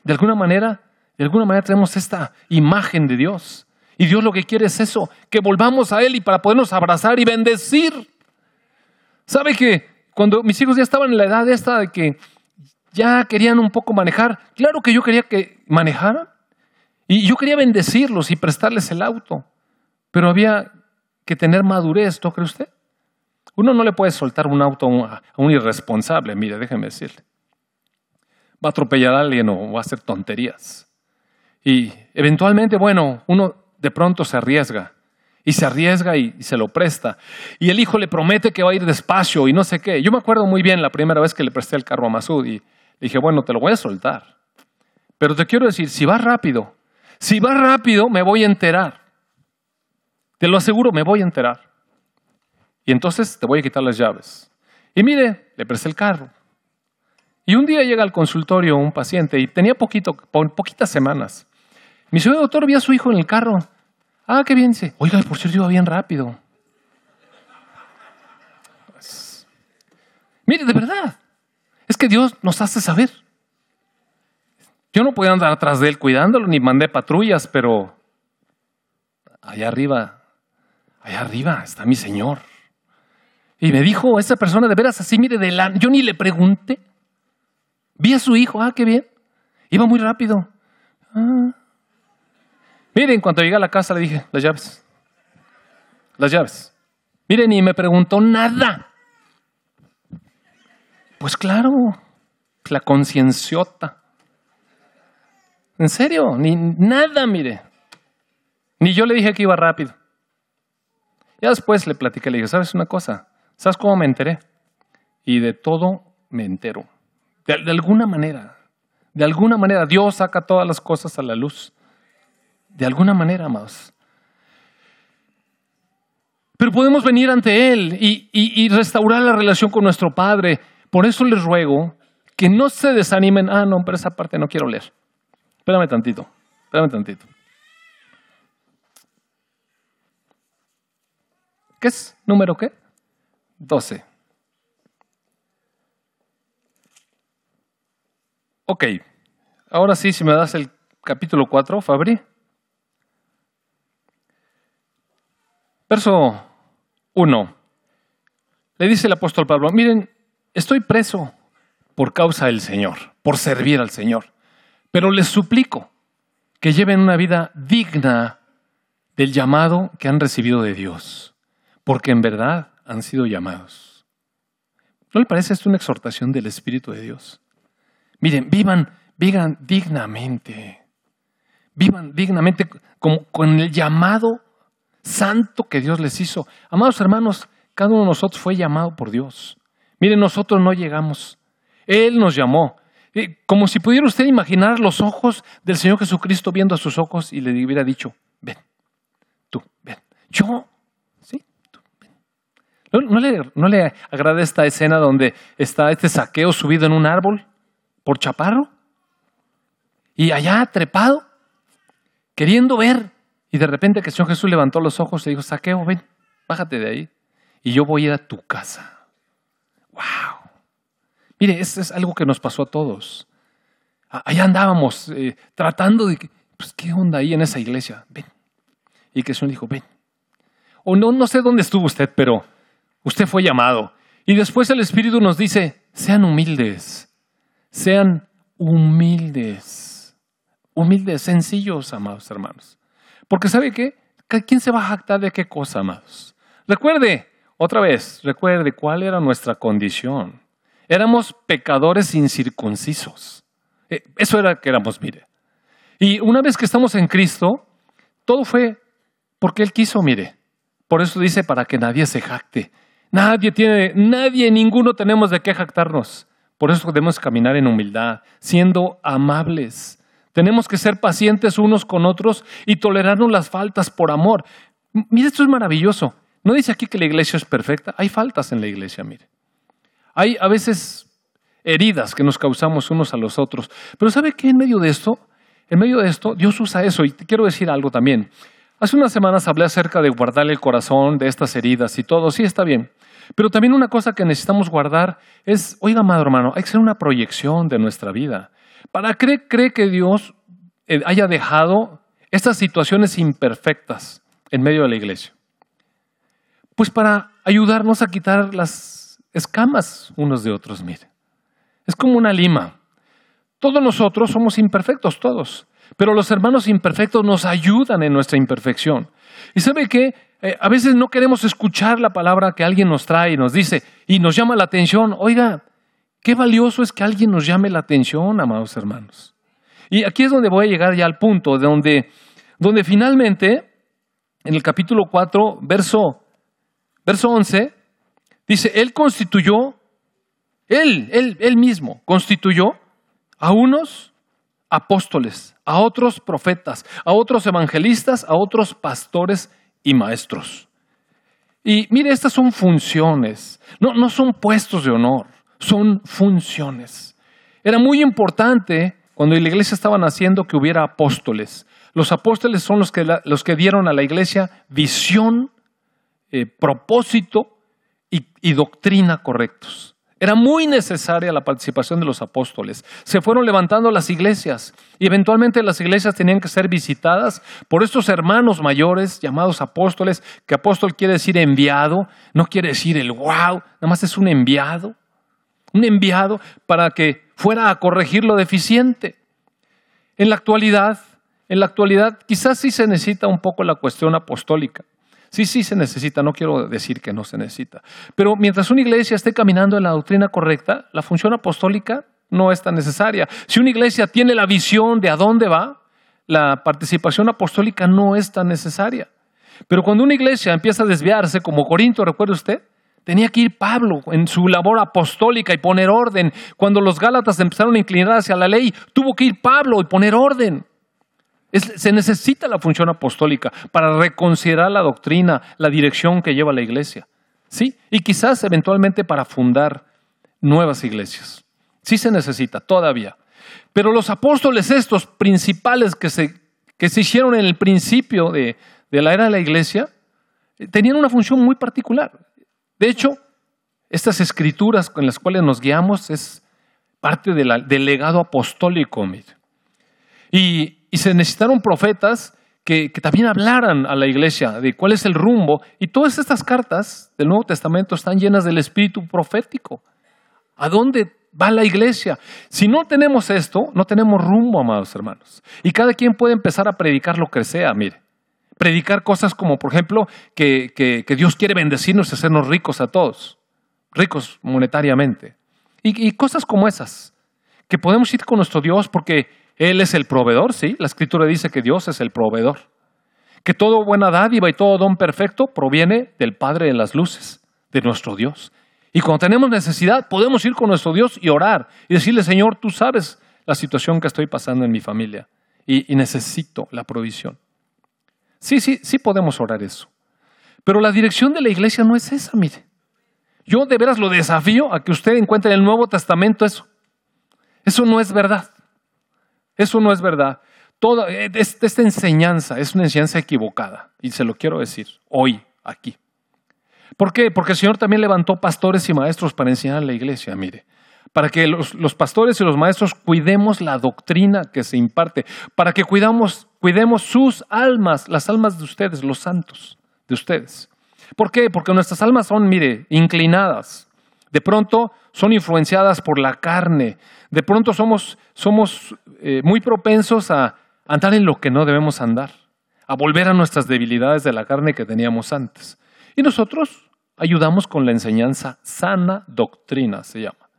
De alguna manera, de alguna manera tenemos esta imagen de Dios. Y Dios lo que quiere es eso, que volvamos a Él y para podernos abrazar y bendecir. ¿Sabe que cuando mis hijos ya estaban en la edad esta de que ya querían un poco manejar, claro que yo quería que manejaran. Y yo quería bendecirlos y prestarles el auto. Pero había que tener madurez, ¿no cree usted? Uno no le puede soltar un auto a un, irresponsable, mire, déjeme decirle. Va a atropellar a alguien o va a hacer tonterías. Y eventualmente, bueno, uno de pronto se arriesga. Y se arriesga y, se lo presta. Y el hijo le promete que va a ir despacio y no sé qué. Yo me acuerdo muy bien la primera vez que le presté el carro a Masud y dije, bueno, te lo voy a soltar. Pero te quiero decir, si vas rápido, si vas rápido, me voy a enterar. Te lo aseguro, me voy a enterar. Y entonces te voy a quitar las llaves. Y mire, le presté el carro. Y un día llega al consultorio un paciente y tenía poquito, poquitas semanas. Mi señor doctor vi a su hijo en el carro. Ah, qué bien, dice. Oiga, por cierto, iba bien rápido. Pues, mire, de verdad, es que Dios nos hace saber. Yo no podía andar atrás de él cuidándolo, ni mandé patrullas, pero allá arriba allá arriba está mi Señor. Y me dijo esa persona de veras así, mire, de la, yo ni le pregunté. Vi a su hijo, ah, qué bien. Iba muy rápido. Ah. Miren, cuando llegué a la casa le dije, las llaves. Las llaves. Miren, y me preguntó nada. Pues claro, la concienciota. En serio, ni nada, mire. Ni yo le dije que iba rápido. Ya después le platiqué, le dije, ¿sabes una cosa? ¿Sabes cómo me enteré? Y de todo me entero. De, alguna manera. De alguna manera. Dios saca todas las cosas a la luz. De alguna manera, amados. Pero podemos venir ante Él y, y restaurar la relación con nuestro Padre. Por eso les ruego que no se desanimen. Ah, no, pero esa parte no quiero leer. Espérame tantito, espérame tantito. ¿Qué es? ¿Número qué? 12. Ok, ahora sí, si me das el capítulo 4, Fabri. Verso 1. Le dice el apóstol Pablo, miren, estoy preso por causa del Señor, por servir al Señor. Pero les suplico que lleven una vida digna del llamado que han recibido de Dios, porque en verdad han sido llamados. ¿No le parece esto una exhortación del Espíritu de Dios? Miren, vivan, vivan dignamente, vivan dignamente con el llamado santo que Dios les hizo. Amados hermanos, cada uno de nosotros fue llamado por Dios. Miren, nosotros no llegamos. Él nos llamó. Como si pudiera usted imaginar los ojos del Señor Jesucristo viendo a sus ojos y le hubiera dicho, ven, tú, ven. Yo. ¿No, le, ¿No agrada esta escena donde está este saqueo subido en un árbol por chaparro? Y allá trepado, queriendo ver. Y de repente que el Señor Jesús levantó los ojos y dijo, saqueo, ven, bájate de ahí. Y yo voy a ir a tu casa. ¡Wow! Mire, eso es algo que nos pasó a todos. Allá andábamos eh, tratando de, pues, ¿qué onda ahí en esa iglesia? Ven. Y que el Señor dijo, ven. O no, no sé dónde estuvo usted, pero usted fue llamado. Y después el Espíritu nos dice, sean humildes, sean humildes, humildes, sencillos, amados hermanos. Porque ¿sabe qué? ¿Quién se va a jactar de qué cosa, amados? Recuerde, otra vez, recuerde cuál era nuestra condición. Éramos pecadores incircuncisos. Eh, eso era que éramos, mire. Y una vez que estamos en Cristo, todo fue porque Él quiso, mire. Por eso dice, para que nadie se jacte. Nadie tiene, nadie, ninguno tenemos de qué jactarnos. Por eso debemos caminar en humildad, siendo amables. Tenemos que ser pacientes unos con otros y tolerarnos las faltas por amor. Mire, esto es maravilloso. No dice aquí que la iglesia es perfecta. Hay faltas en la iglesia, mire. Hay a veces heridas que nos causamos unos a los otros. Pero ¿sabe qué? En medio de esto, en medio de esto, Dios usa eso. Y te quiero decir algo también. Hace unas semanas hablé acerca de guardar el corazón de estas heridas y todo. Sí, está bien. Pero también una cosa que necesitamos guardar es, oiga, amado hermano, hay que hacer una proyección de nuestra vida. ¿Para qué cree que Dios eh, haya dejado estas situaciones imperfectas en medio de la iglesia? Pues para ayudarnos a quitar las escamas unos de otros, mire. Es como una lima. Todos nosotros somos imperfectos, todos. Pero los hermanos imperfectos nos ayudan en nuestra imperfección. Y sabe que eh, a veces no queremos escuchar la palabra que alguien nos trae y nos dice y nos llama la atención. Oiga, qué valioso es que alguien nos llame la atención, amados hermanos. Y aquí es donde voy a llegar ya al punto de donde, donde finalmente, en el capítulo 4, verso, verso 11, Dice, Él constituyó, Él, Él, Él mismo constituyó a unos apóstoles, a otros profetas, a otros evangelistas, a otros pastores y maestros. Y mire, estas son funciones, no, no son puestos de honor, son funciones. Era muy importante cuando la iglesia estaba naciendo que hubiera apóstoles. Los apóstoles son los que, los que dieron a la iglesia visión, eh, propósito y, doctrina correctos. Era muy necesaria la participación de los apóstoles. Se fueron levantando las iglesias y eventualmente las iglesias tenían que ser visitadas por estos hermanos mayores llamados apóstoles, que apóstol quiere decir enviado, no quiere decir el wow, nada más es un enviado. Un enviado para que fuera a corregir lo deficiente. En la actualidad, en la actualidad quizás sí se necesita un poco la cuestión apostólica. Sí, sí se necesita, no quiero decir que no se necesita. Pero mientras una iglesia esté caminando en la doctrina correcta, la función apostólica no es tan necesaria. Si una iglesia tiene la visión de a dónde va, la participación apostólica no es tan necesaria. Pero cuando una iglesia empieza a desviarse, como Corinto, recuerde usted, tenía que ir Pablo en su labor apostólica y poner orden. Cuando los Gálatas empezaron a inclinar hacia la ley, tuvo que ir Pablo y poner orden se necesita la función apostólica para reconsiderar la doctrina, la dirección que lleva la iglesia. ¿Sí? Y quizás eventualmente para fundar nuevas iglesias. Sí se necesita, todavía. Pero los apóstoles estos principales que se, que se hicieron en el principio de, de la era de la iglesia, eh, tenían una función muy particular. De hecho, estas escrituras con las cuales nos guiamos es parte del legado apostólico. Y, y se necesitaron profetas que, también hablaran a la iglesia de cuál es el rumbo. Y todas estas cartas del Nuevo Testamento están llenas del espíritu profético. ¿A dónde va la iglesia? Si no tenemos esto, no tenemos rumbo, amados hermanos. Y cada quien puede empezar a predicar lo que sea, mire. Predicar cosas como, por ejemplo, que, que, Dios quiere bendecirnos y hacernos ricos a todos, ricos monetariamente. Y, y cosas como esas, que podemos ir con nuestro Dios porque él es el proveedor, sí. La escritura dice que Dios es el proveedor. Que todo buena dádiva y todo don perfecto proviene del Padre de las luces, de nuestro Dios. Y cuando tenemos necesidad, podemos ir con nuestro Dios y orar y decirle, Señor, tú sabes la situación que estoy pasando en mi familia y, y necesito la provisión. Sí, sí, sí podemos orar eso. Pero la dirección de la iglesia no es esa, mire. Yo de veras lo desafío a que usted encuentre en el Nuevo Testamento eso. Eso no es verdad. Eso no es verdad. Toda, eh, esta enseñanza es una enseñanza equivocada y se lo quiero decir hoy aquí. ¿Por qué? Porque el Señor también levantó pastores y maestros para enseñar a la iglesia, mire. Para que los, los pastores y los maestros cuidemos la doctrina que se imparte, para que cuidamos, cuidemos sus almas, las almas de ustedes, los santos de ustedes. ¿Por qué? Porque nuestras almas son, mire, inclinadas. De pronto son influenciadas por la carne. De pronto somos, somos eh, muy propensos a andar en lo que no debemos andar, a volver a nuestras debilidades de la carne que teníamos antes. Y nosotros ayudamos con la enseñanza sana doctrina, se llama.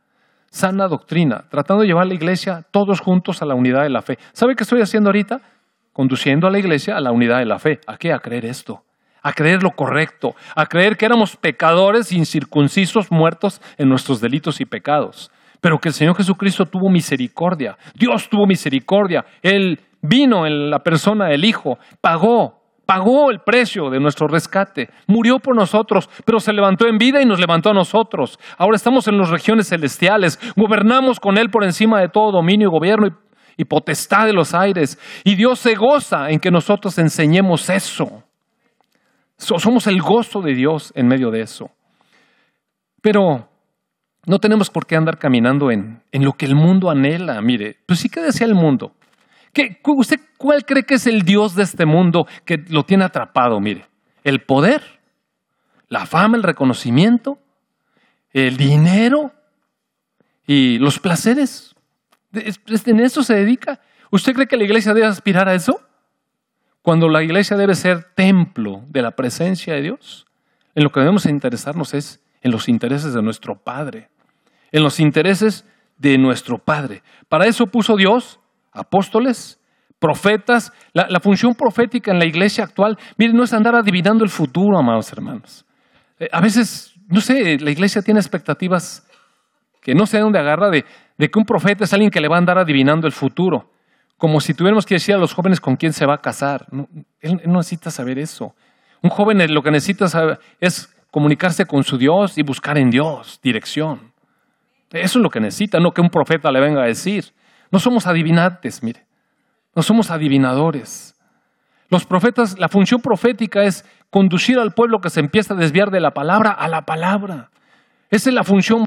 Sana doctrina, tratando de llevar a la iglesia todos juntos a la unidad de la fe. ¿Sabe qué estoy haciendo ahorita? Conduciendo a la iglesia a la unidad de la fe. ¿A qué? A creer esto a creer lo correcto, a creer que éramos pecadores incircuncisos muertos en nuestros delitos y pecados, pero que el Señor Jesucristo tuvo misericordia, Dios tuvo misericordia, Él vino en la persona del Hijo, pagó, pagó el precio de nuestro rescate, murió por nosotros, pero se levantó en vida y nos levantó a nosotros. Ahora estamos en las regiones celestiales, gobernamos con Él por encima de todo dominio y gobierno y, y potestad de los aires, y Dios se goza en que nosotros enseñemos eso. Somos el gozo de Dios en medio de eso. Pero no tenemos por qué andar caminando en, lo que el mundo anhela. Mire, pues sí que decía el mundo. ¿Qué, ¿Usted cuál cree que es el Dios de este mundo que lo tiene atrapado? Mire, el poder, la fama, el reconocimiento, el dinero y los placeres. ¿En eso se dedica? ¿Usted cree que la iglesia debe aspirar a eso? Cuando la iglesia debe ser templo de la presencia de Dios, en lo que debemos interesarnos es en los intereses de nuestro Padre, en los intereses de nuestro Padre. Para eso puso Dios apóstoles, profetas. La, función profética en la iglesia actual, miren, no es andar adivinando el futuro, amados hermanos. Eh, a veces, no sé, la iglesia tiene expectativas que no sé de dónde agarra de, de que un profeta es alguien que le va a andar adivinando el futuro como si tuviéramos que decir a los jóvenes con quién se va a casar. él, no necesita saber eso. Un joven lo que necesita saber es comunicarse con su Dios y buscar en Dios dirección. Eso es lo que necesita, no que un profeta le venga a decir. No somos adivinantes, mire. No somos adivinadores. Los profetas, la función profética es conducir al pueblo que se empieza a desviar de la palabra a la palabra. Esa es la función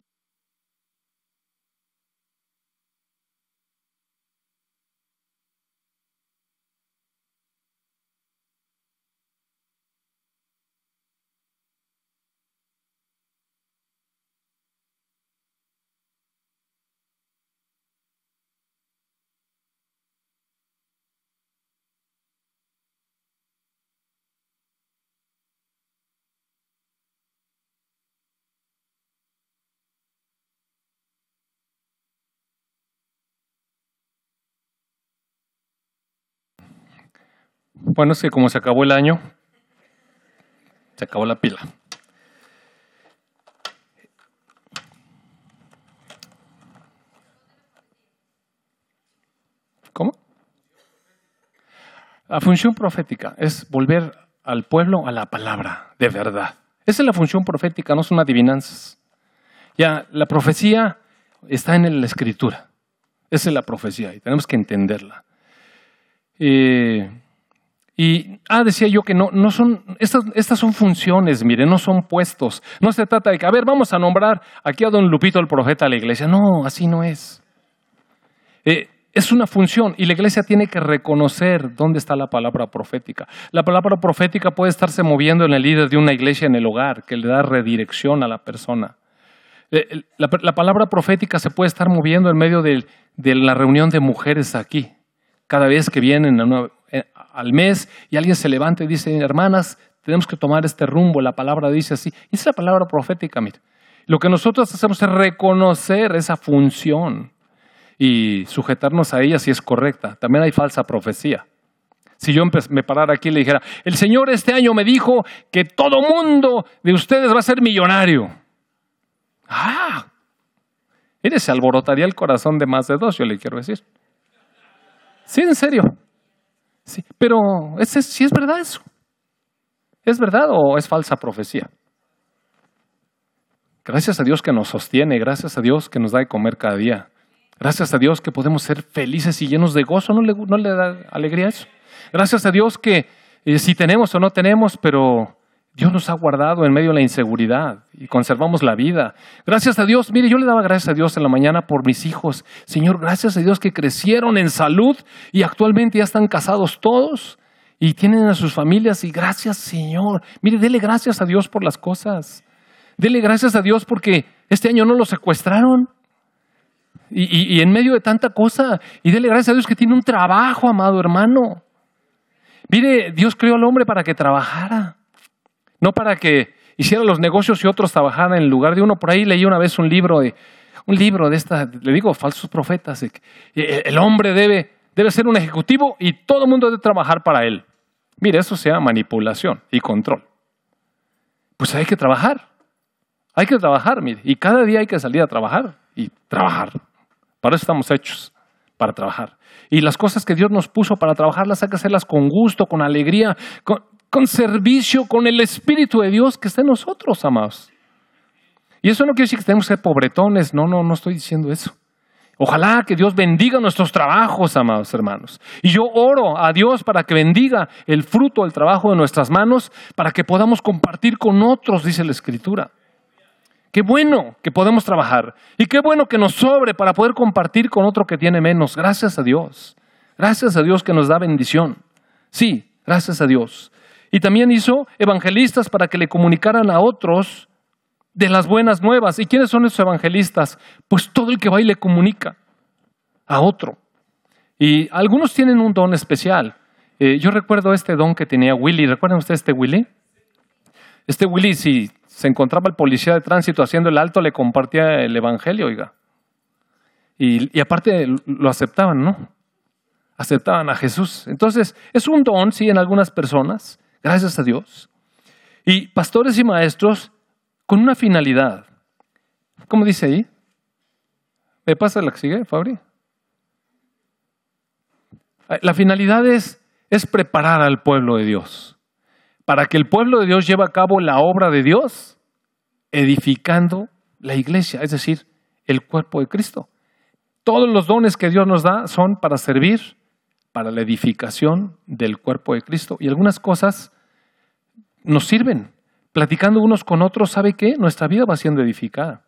Bueno, es que como se acabó el año, se acabó la pila. ¿Cómo? La función profética es volver al pueblo a la palabra de verdad. Esa es la función profética, no son adivinanzas. Ya, la profecía está en la escritura. Esa es la profecía y tenemos que entenderla. Eh, y, ah, decía yo que no, no son, estas, estas son funciones, mire, no son puestos. No se trata de que, a ver, vamos a nombrar aquí a don Lupito el profeta de la iglesia. No, así no es. Eh, es una función y la iglesia tiene que reconocer dónde está la palabra profética. La palabra profética puede estarse moviendo en el líder de una iglesia en el hogar, que le da redirección a la persona. Eh, la, palabra profética se puede estar moviendo en medio de, la reunión de mujeres aquí. Cada vez que vienen eh, al mes y alguien se levanta y dice, hermanas, tenemos que tomar este rumbo, la palabra dice así. Y es la palabra profética, mire. Lo que nosotros hacemos es reconocer esa función y sujetarnos a ella si es correcta. También hay falsa profecía. Si yo me parara aquí y le dijera, el Señor este año me dijo que todo mundo de ustedes va a ser millonario. Ah, mire, se alborotaría el corazón de más de dos, yo le quiero decir. Sí, en serio. Sí, pero ¿es, si es verdad eso. ¿Es verdad o es falsa profecía? Gracias a Dios que nos sostiene, gracias a Dios que nos da de comer cada día. Gracias a Dios que podemos ser felices y llenos de gozo. ¿No le, da alegría eso? Gracias a Dios que eh, si tenemos o no tenemos, pero Dios nos ha guardado en medio de la inseguridad y conservamos la vida. Gracias a Dios, mire, yo le daba gracias a Dios en la mañana por mis hijos. Señor, gracias a Dios que crecieron en salud y actualmente ya están casados todos y tienen a sus familias y gracias Señor. Mire, dele gracias a Dios por las cosas. Dele gracias a Dios porque este año no lo secuestraron. Y, en medio de tanta cosa, y dele gracias a Dios que tiene un trabajo, amado hermano. Mire, Dios creó al hombre para que trabajara. No para que hiciera los negocios y otros trabajaran en lugar de uno. Por ahí leí una vez un libro de, un libro de esta, le digo, falsos profetas. el hombre debe, debe ser un ejecutivo y todo el mundo debe trabajar para él. Mire, eso se llama manipulación y control. Pues hay que trabajar. Hay que trabajar, mire. Y cada día hay que salir a trabajar y trabajar. Para eso estamos hechos, para trabajar. Y las cosas que Dios nos puso para trabajarlas hay que hacerlas con gusto, con alegría, con, con servicio, con el Espíritu de Dios que está en nosotros, amados. Y eso no quiere decir que tenemos que ser pobretones, no, no, no estoy diciendo eso. Ojalá que Dios bendiga nuestros trabajos, amados hermanos. Y yo oro a Dios para que bendiga el fruto del trabajo de nuestras manos, para que podamos compartir con otros, dice la Escritura. Qué bueno que podemos trabajar y qué bueno que nos sobre para poder compartir con otro que tiene menos. Gracias a Dios. Gracias a Dios que nos da bendición. Sí, gracias a Dios. Y también hizo evangelistas para que le comunicaran a otros de las buenas nuevas. ¿Y quiénes son esos evangelistas? Pues todo el que va y le comunica a otro. Y algunos tienen un don especial. Eh, yo recuerdo este don que tenía Willy. ¿Recuerdan ustedes este Willy? Este Willy, si se encontraba el policía de tránsito haciendo el alto, le compartía el evangelio, oiga. Y, y aparte lo aceptaban, ¿no? Aceptaban a Jesús. Entonces, es un don, sí, en algunas personas, Gracias a Dios. Y pastores y maestros con una finalidad. ¿Cómo dice ahí? ¿Me pasa la que sigue, Fabri? La finalidad es, es preparar al pueblo de Dios para que el pueblo de Dios lleve a cabo la obra de Dios, edificando la iglesia, es decir, el cuerpo de Cristo. Todos los dones que Dios nos da son para servir para la edificación del cuerpo de Cristo. Y algunas cosas nos sirven. Platicando unos con otros, ¿sabe qué? Nuestra vida va siendo edificada.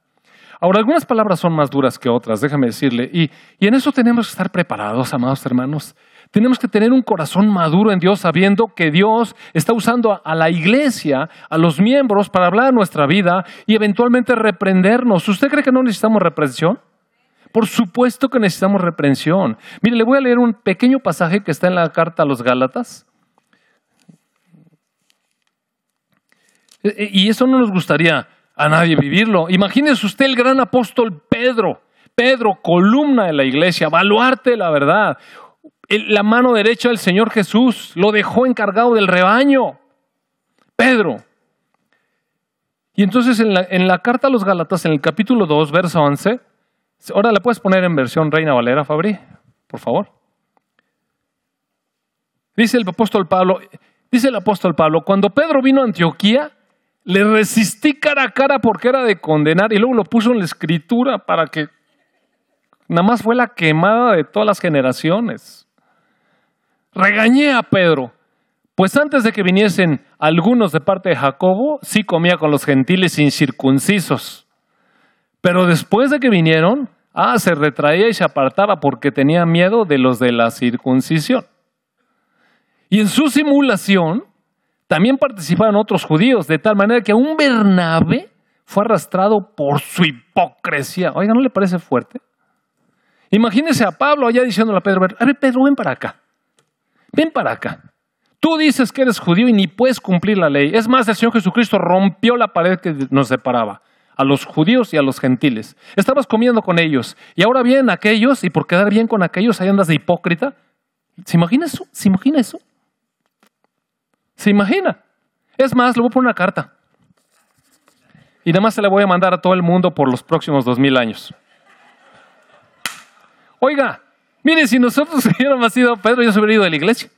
Ahora, algunas palabras son más duras que otras, déjame decirle, y, y en eso tenemos que estar preparados, amados hermanos. Tenemos que tener un corazón maduro en Dios, sabiendo que Dios está usando a la iglesia, a los miembros, para hablar nuestra vida y eventualmente reprendernos. ¿Usted cree que no necesitamos reprensión? Por supuesto que necesitamos reprensión. Mire, le voy a leer un pequeño pasaje que está en la carta a los Gálatas. E, e, y eso no nos gustaría a nadie vivirlo. Imagínese usted el gran apóstol Pedro, Pedro, columna de la iglesia, baluarte la verdad. la mano derecha del Señor Jesús, lo dejó encargado del rebaño. Pedro. Y entonces en la, en la carta a los Galatas, en el capítulo 2, verso 11, ahora la puedes poner en versión Reina Valera, Fabri, por favor. Dice el apóstol Pablo, dice el apóstol Pablo, cuando Pedro vino a Antioquía, le resistí cara a cara porque era de condenar y luego lo puso en la escritura para que nada más fue la quemada de todas las generaciones. Regañé a Pedro, pues antes de que viniesen algunos de parte de Jacobo, sí comía con los gentiles incircuncisos. Pero después de que vinieron, ah, se retraía y se apartaba porque tenía miedo de los de la circuncisión. Y en su simulación también participaban otros judíos, de tal manera que un Bernabe fue arrastrado por su hipocresía. Oiga, ¿no le parece fuerte? Imagínese a Pablo allá diciéndole a Pedro, a ver, Pedro, ven para acá. Ven para acá. Tú dices que eres judío y ni puedes cumplir la ley. Es más, el Señor Jesucristo rompió la pared que nos separaba a los judíos y a los gentiles. Estabas comiendo con ellos y ahora vienen aquellos y por quedar bien con aquellos ahí andas de hipócrita. ¿Se imagina eso? ¿Se imagina eso? ¿Se imagina? Es más, le voy a poner una carta. Y además se la voy a mandar a todo el mundo por los próximos dos mil años. Oiga, mire, si nosotros hubiéramos sido Pedro, yo se hubiera ido de la iglesia.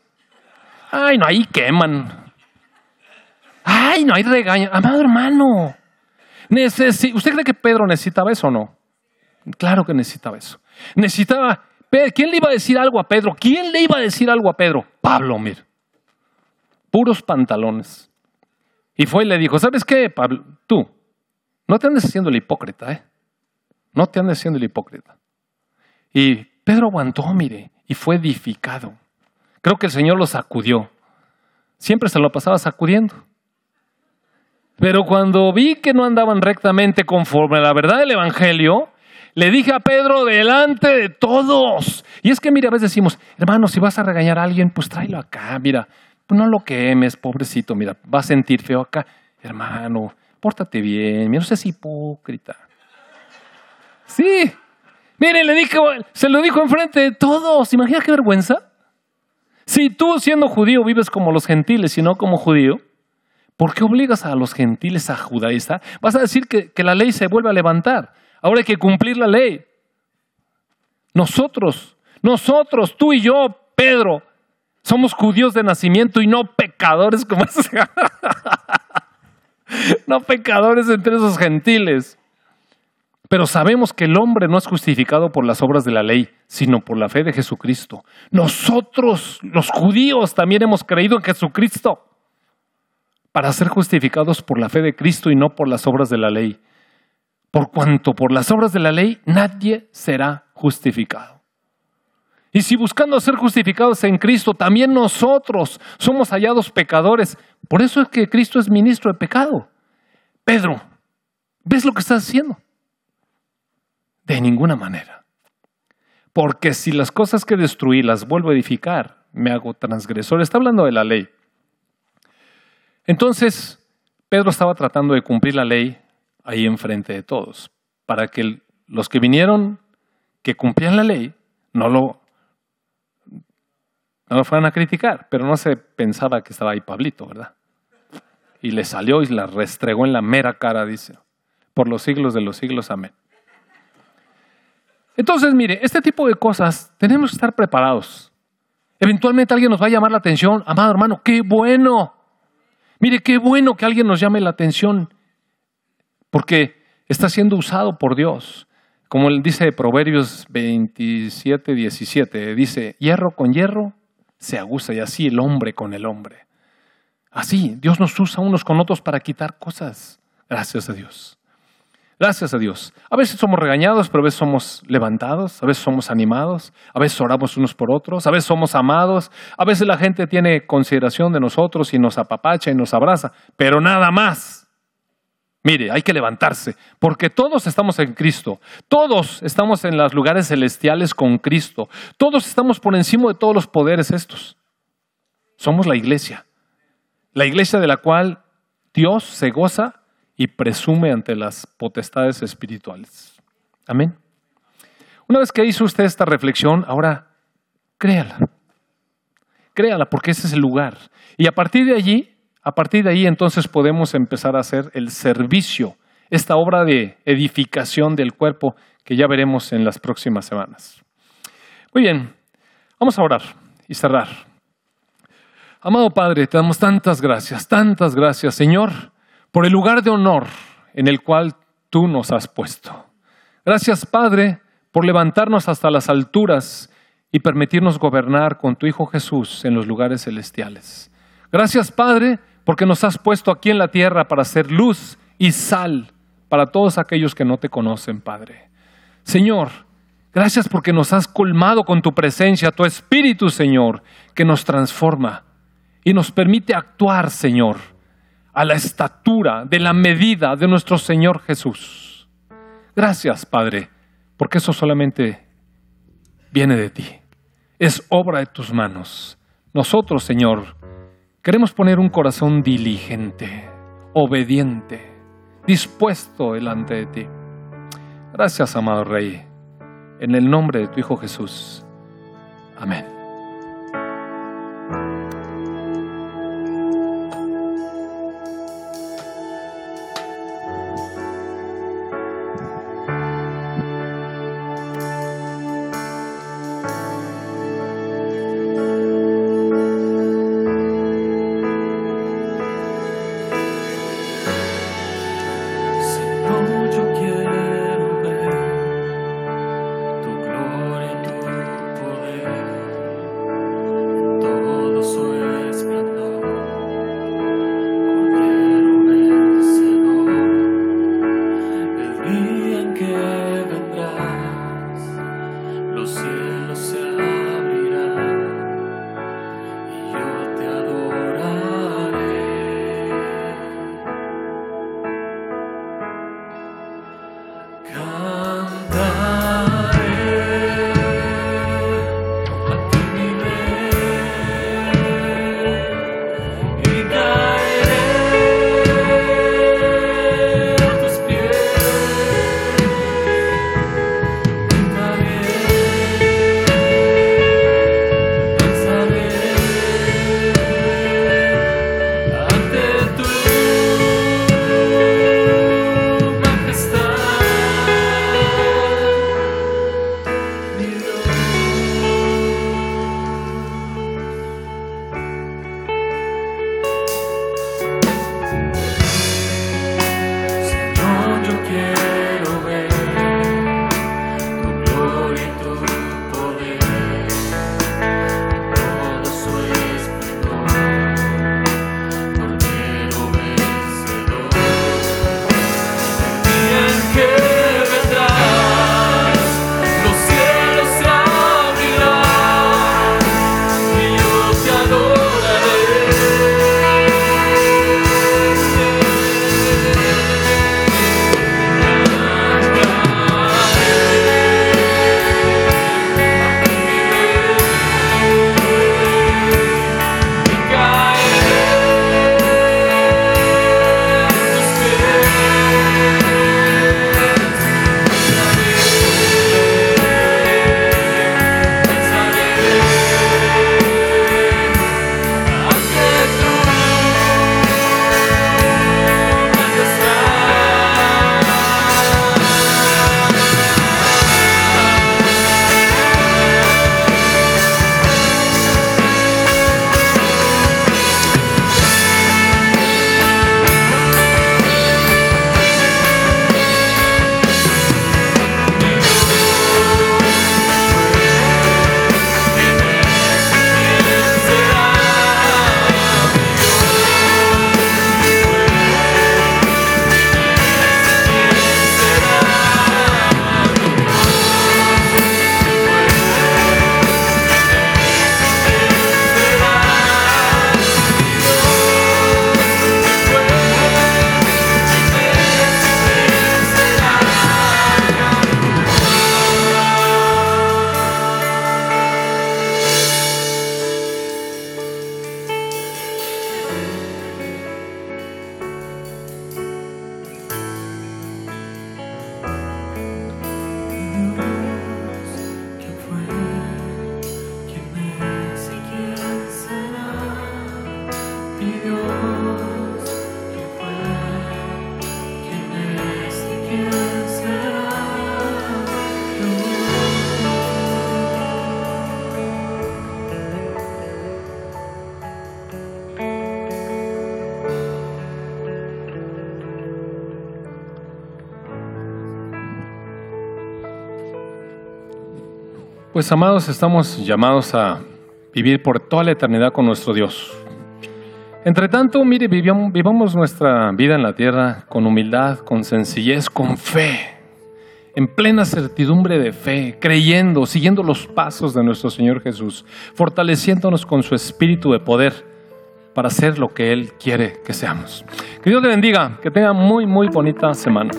Ay, no, ahí queman. Ay, no, hay regaño. Amado hermano, ¿usted cree que Pedro necesitaba eso o no? Claro que necesitaba eso. Necesitaba. ¿Quién le iba a decir algo a Pedro? ¿Quién le iba a decir algo a Pedro? Pablo, mire puros pantalones. Y fue y le dijo, ¿sabes qué, Pablo? Tú, no te andes haciendo el hipócrita, ¿eh? No te andes haciendo el hipócrita. Y Pedro aguantó, mire, y fue edificado. Creo que el Señor lo sacudió. Siempre se lo pasaba sacudiendo. Pero cuando vi que no andaban rectamente conforme a la verdad del Evangelio, le dije a Pedro delante de todos. Y es que, mira, a veces decimos, hermano, si vas a regañar a alguien, pues tráelo acá, mira, no lo quemes, pobrecito, mira, va a sentir feo acá. Hermano, pórtate bien, mira, no seas hipócrita. Sí, mire, le dije, se lo dijo enfrente de todos. ¿Imagina qué vergüenza? Si tú siendo judío vives como los gentiles y no como judío, ¿por qué obligas a los gentiles a judaizar? Vas a decir que, que la ley se vuelve a levantar. Ahora hay que cumplir la ley. Nosotros, nosotros, tú y yo, Pedro, somos judíos de nacimiento y no pecadores como esos. no pecadores entre esos gentiles. Pero sabemos que el hombre no es justificado por las obras de la ley, sino por la fe de Jesucristo. Nosotros, los judíos, también hemos creído en Jesucristo para ser justificados por la fe de Cristo y no por las obras de la ley. Por cuanto por las obras de la ley nadie será justificado. Y si buscando ser justificados en Cristo, también nosotros somos hallados pecadores. Por eso es que Cristo es ministro de pecado. Pedro, ¿ves lo que estás haciendo? De ninguna manera. Porque si las cosas que destruí las vuelvo a edificar, me hago transgresor. Está hablando de la ley. Entonces, Pedro estaba tratando de cumplir la ley ahí enfrente de todos, para que los que vinieron, que cumplían la ley, no lo no fueran a criticar, pero no se pensaba que estaba ahí Pablito, ¿verdad? Y le salió y la restregó en la mera cara, dice, por los siglos de los siglos, amén. Entonces, mire, este tipo de cosas tenemos que estar preparados. Eventualmente alguien nos va a llamar la atención, amado hermano, qué bueno. Mire, qué bueno que alguien nos llame la atención, porque está siendo usado por Dios. Como él dice Proverbios 27, 17, dice, hierro con hierro se aguza y así el hombre con el hombre. Así, Dios nos usa unos con otros para quitar cosas. Gracias a Dios. Gracias a Dios. A veces somos regañados, pero a veces somos levantados, a veces somos animados, a veces oramos unos por otros, a veces somos amados, a veces la gente tiene consideración de nosotros y nos apapacha y nos abraza, pero nada más. Mire, hay que levantarse, porque todos estamos en Cristo, todos estamos en los lugares celestiales con Cristo, todos estamos por encima de todos los poderes estos. Somos la iglesia, la iglesia de la cual Dios se goza y presume ante las potestades espirituales. Amén. Una vez que hizo usted esta reflexión, ahora créala, créala, porque ese es el lugar. Y a partir de allí, a partir de ahí entonces podemos empezar a hacer el servicio, esta obra de edificación del cuerpo que ya veremos en las próximas semanas. Muy bien, vamos a orar y cerrar. Amado Padre, te damos tantas gracias, tantas gracias, Señor, por el lugar de honor en el cual tú nos has puesto. Gracias, Padre, por levantarnos hasta las alturas y permitirnos gobernar con tu Hijo Jesús en los lugares celestiales. Gracias, Padre, porque nos has puesto aquí en la tierra para ser luz y sal para todos aquellos que no te conocen, Padre. Señor, gracias porque nos has colmado con tu presencia, tu Espíritu, Señor, que nos transforma y nos permite actuar, Señor, a la estatura, de la medida de nuestro Señor Jesús. Gracias, Padre, porque eso solamente viene de ti. Es obra de tus manos. Nosotros, Señor, queremos poner un corazón diligente, obediente, dispuesto delante de ti. Gracias, amado Rey. En el nombre de tu Hijo Jesús. Amén. Pues amados, estamos llamados a vivir por toda la eternidad con nuestro Dios. Entre tanto, mire, vivamos nuestra vida en la tierra con humildad, con sencillez, con fe, en plena certidumbre de fe, creyendo, siguiendo los pasos de nuestro Señor Jesús, fortaleciéndonos con su espíritu de poder para ser lo que Él quiere que seamos. Que Dios le bendiga, que tenga muy, muy bonita semana.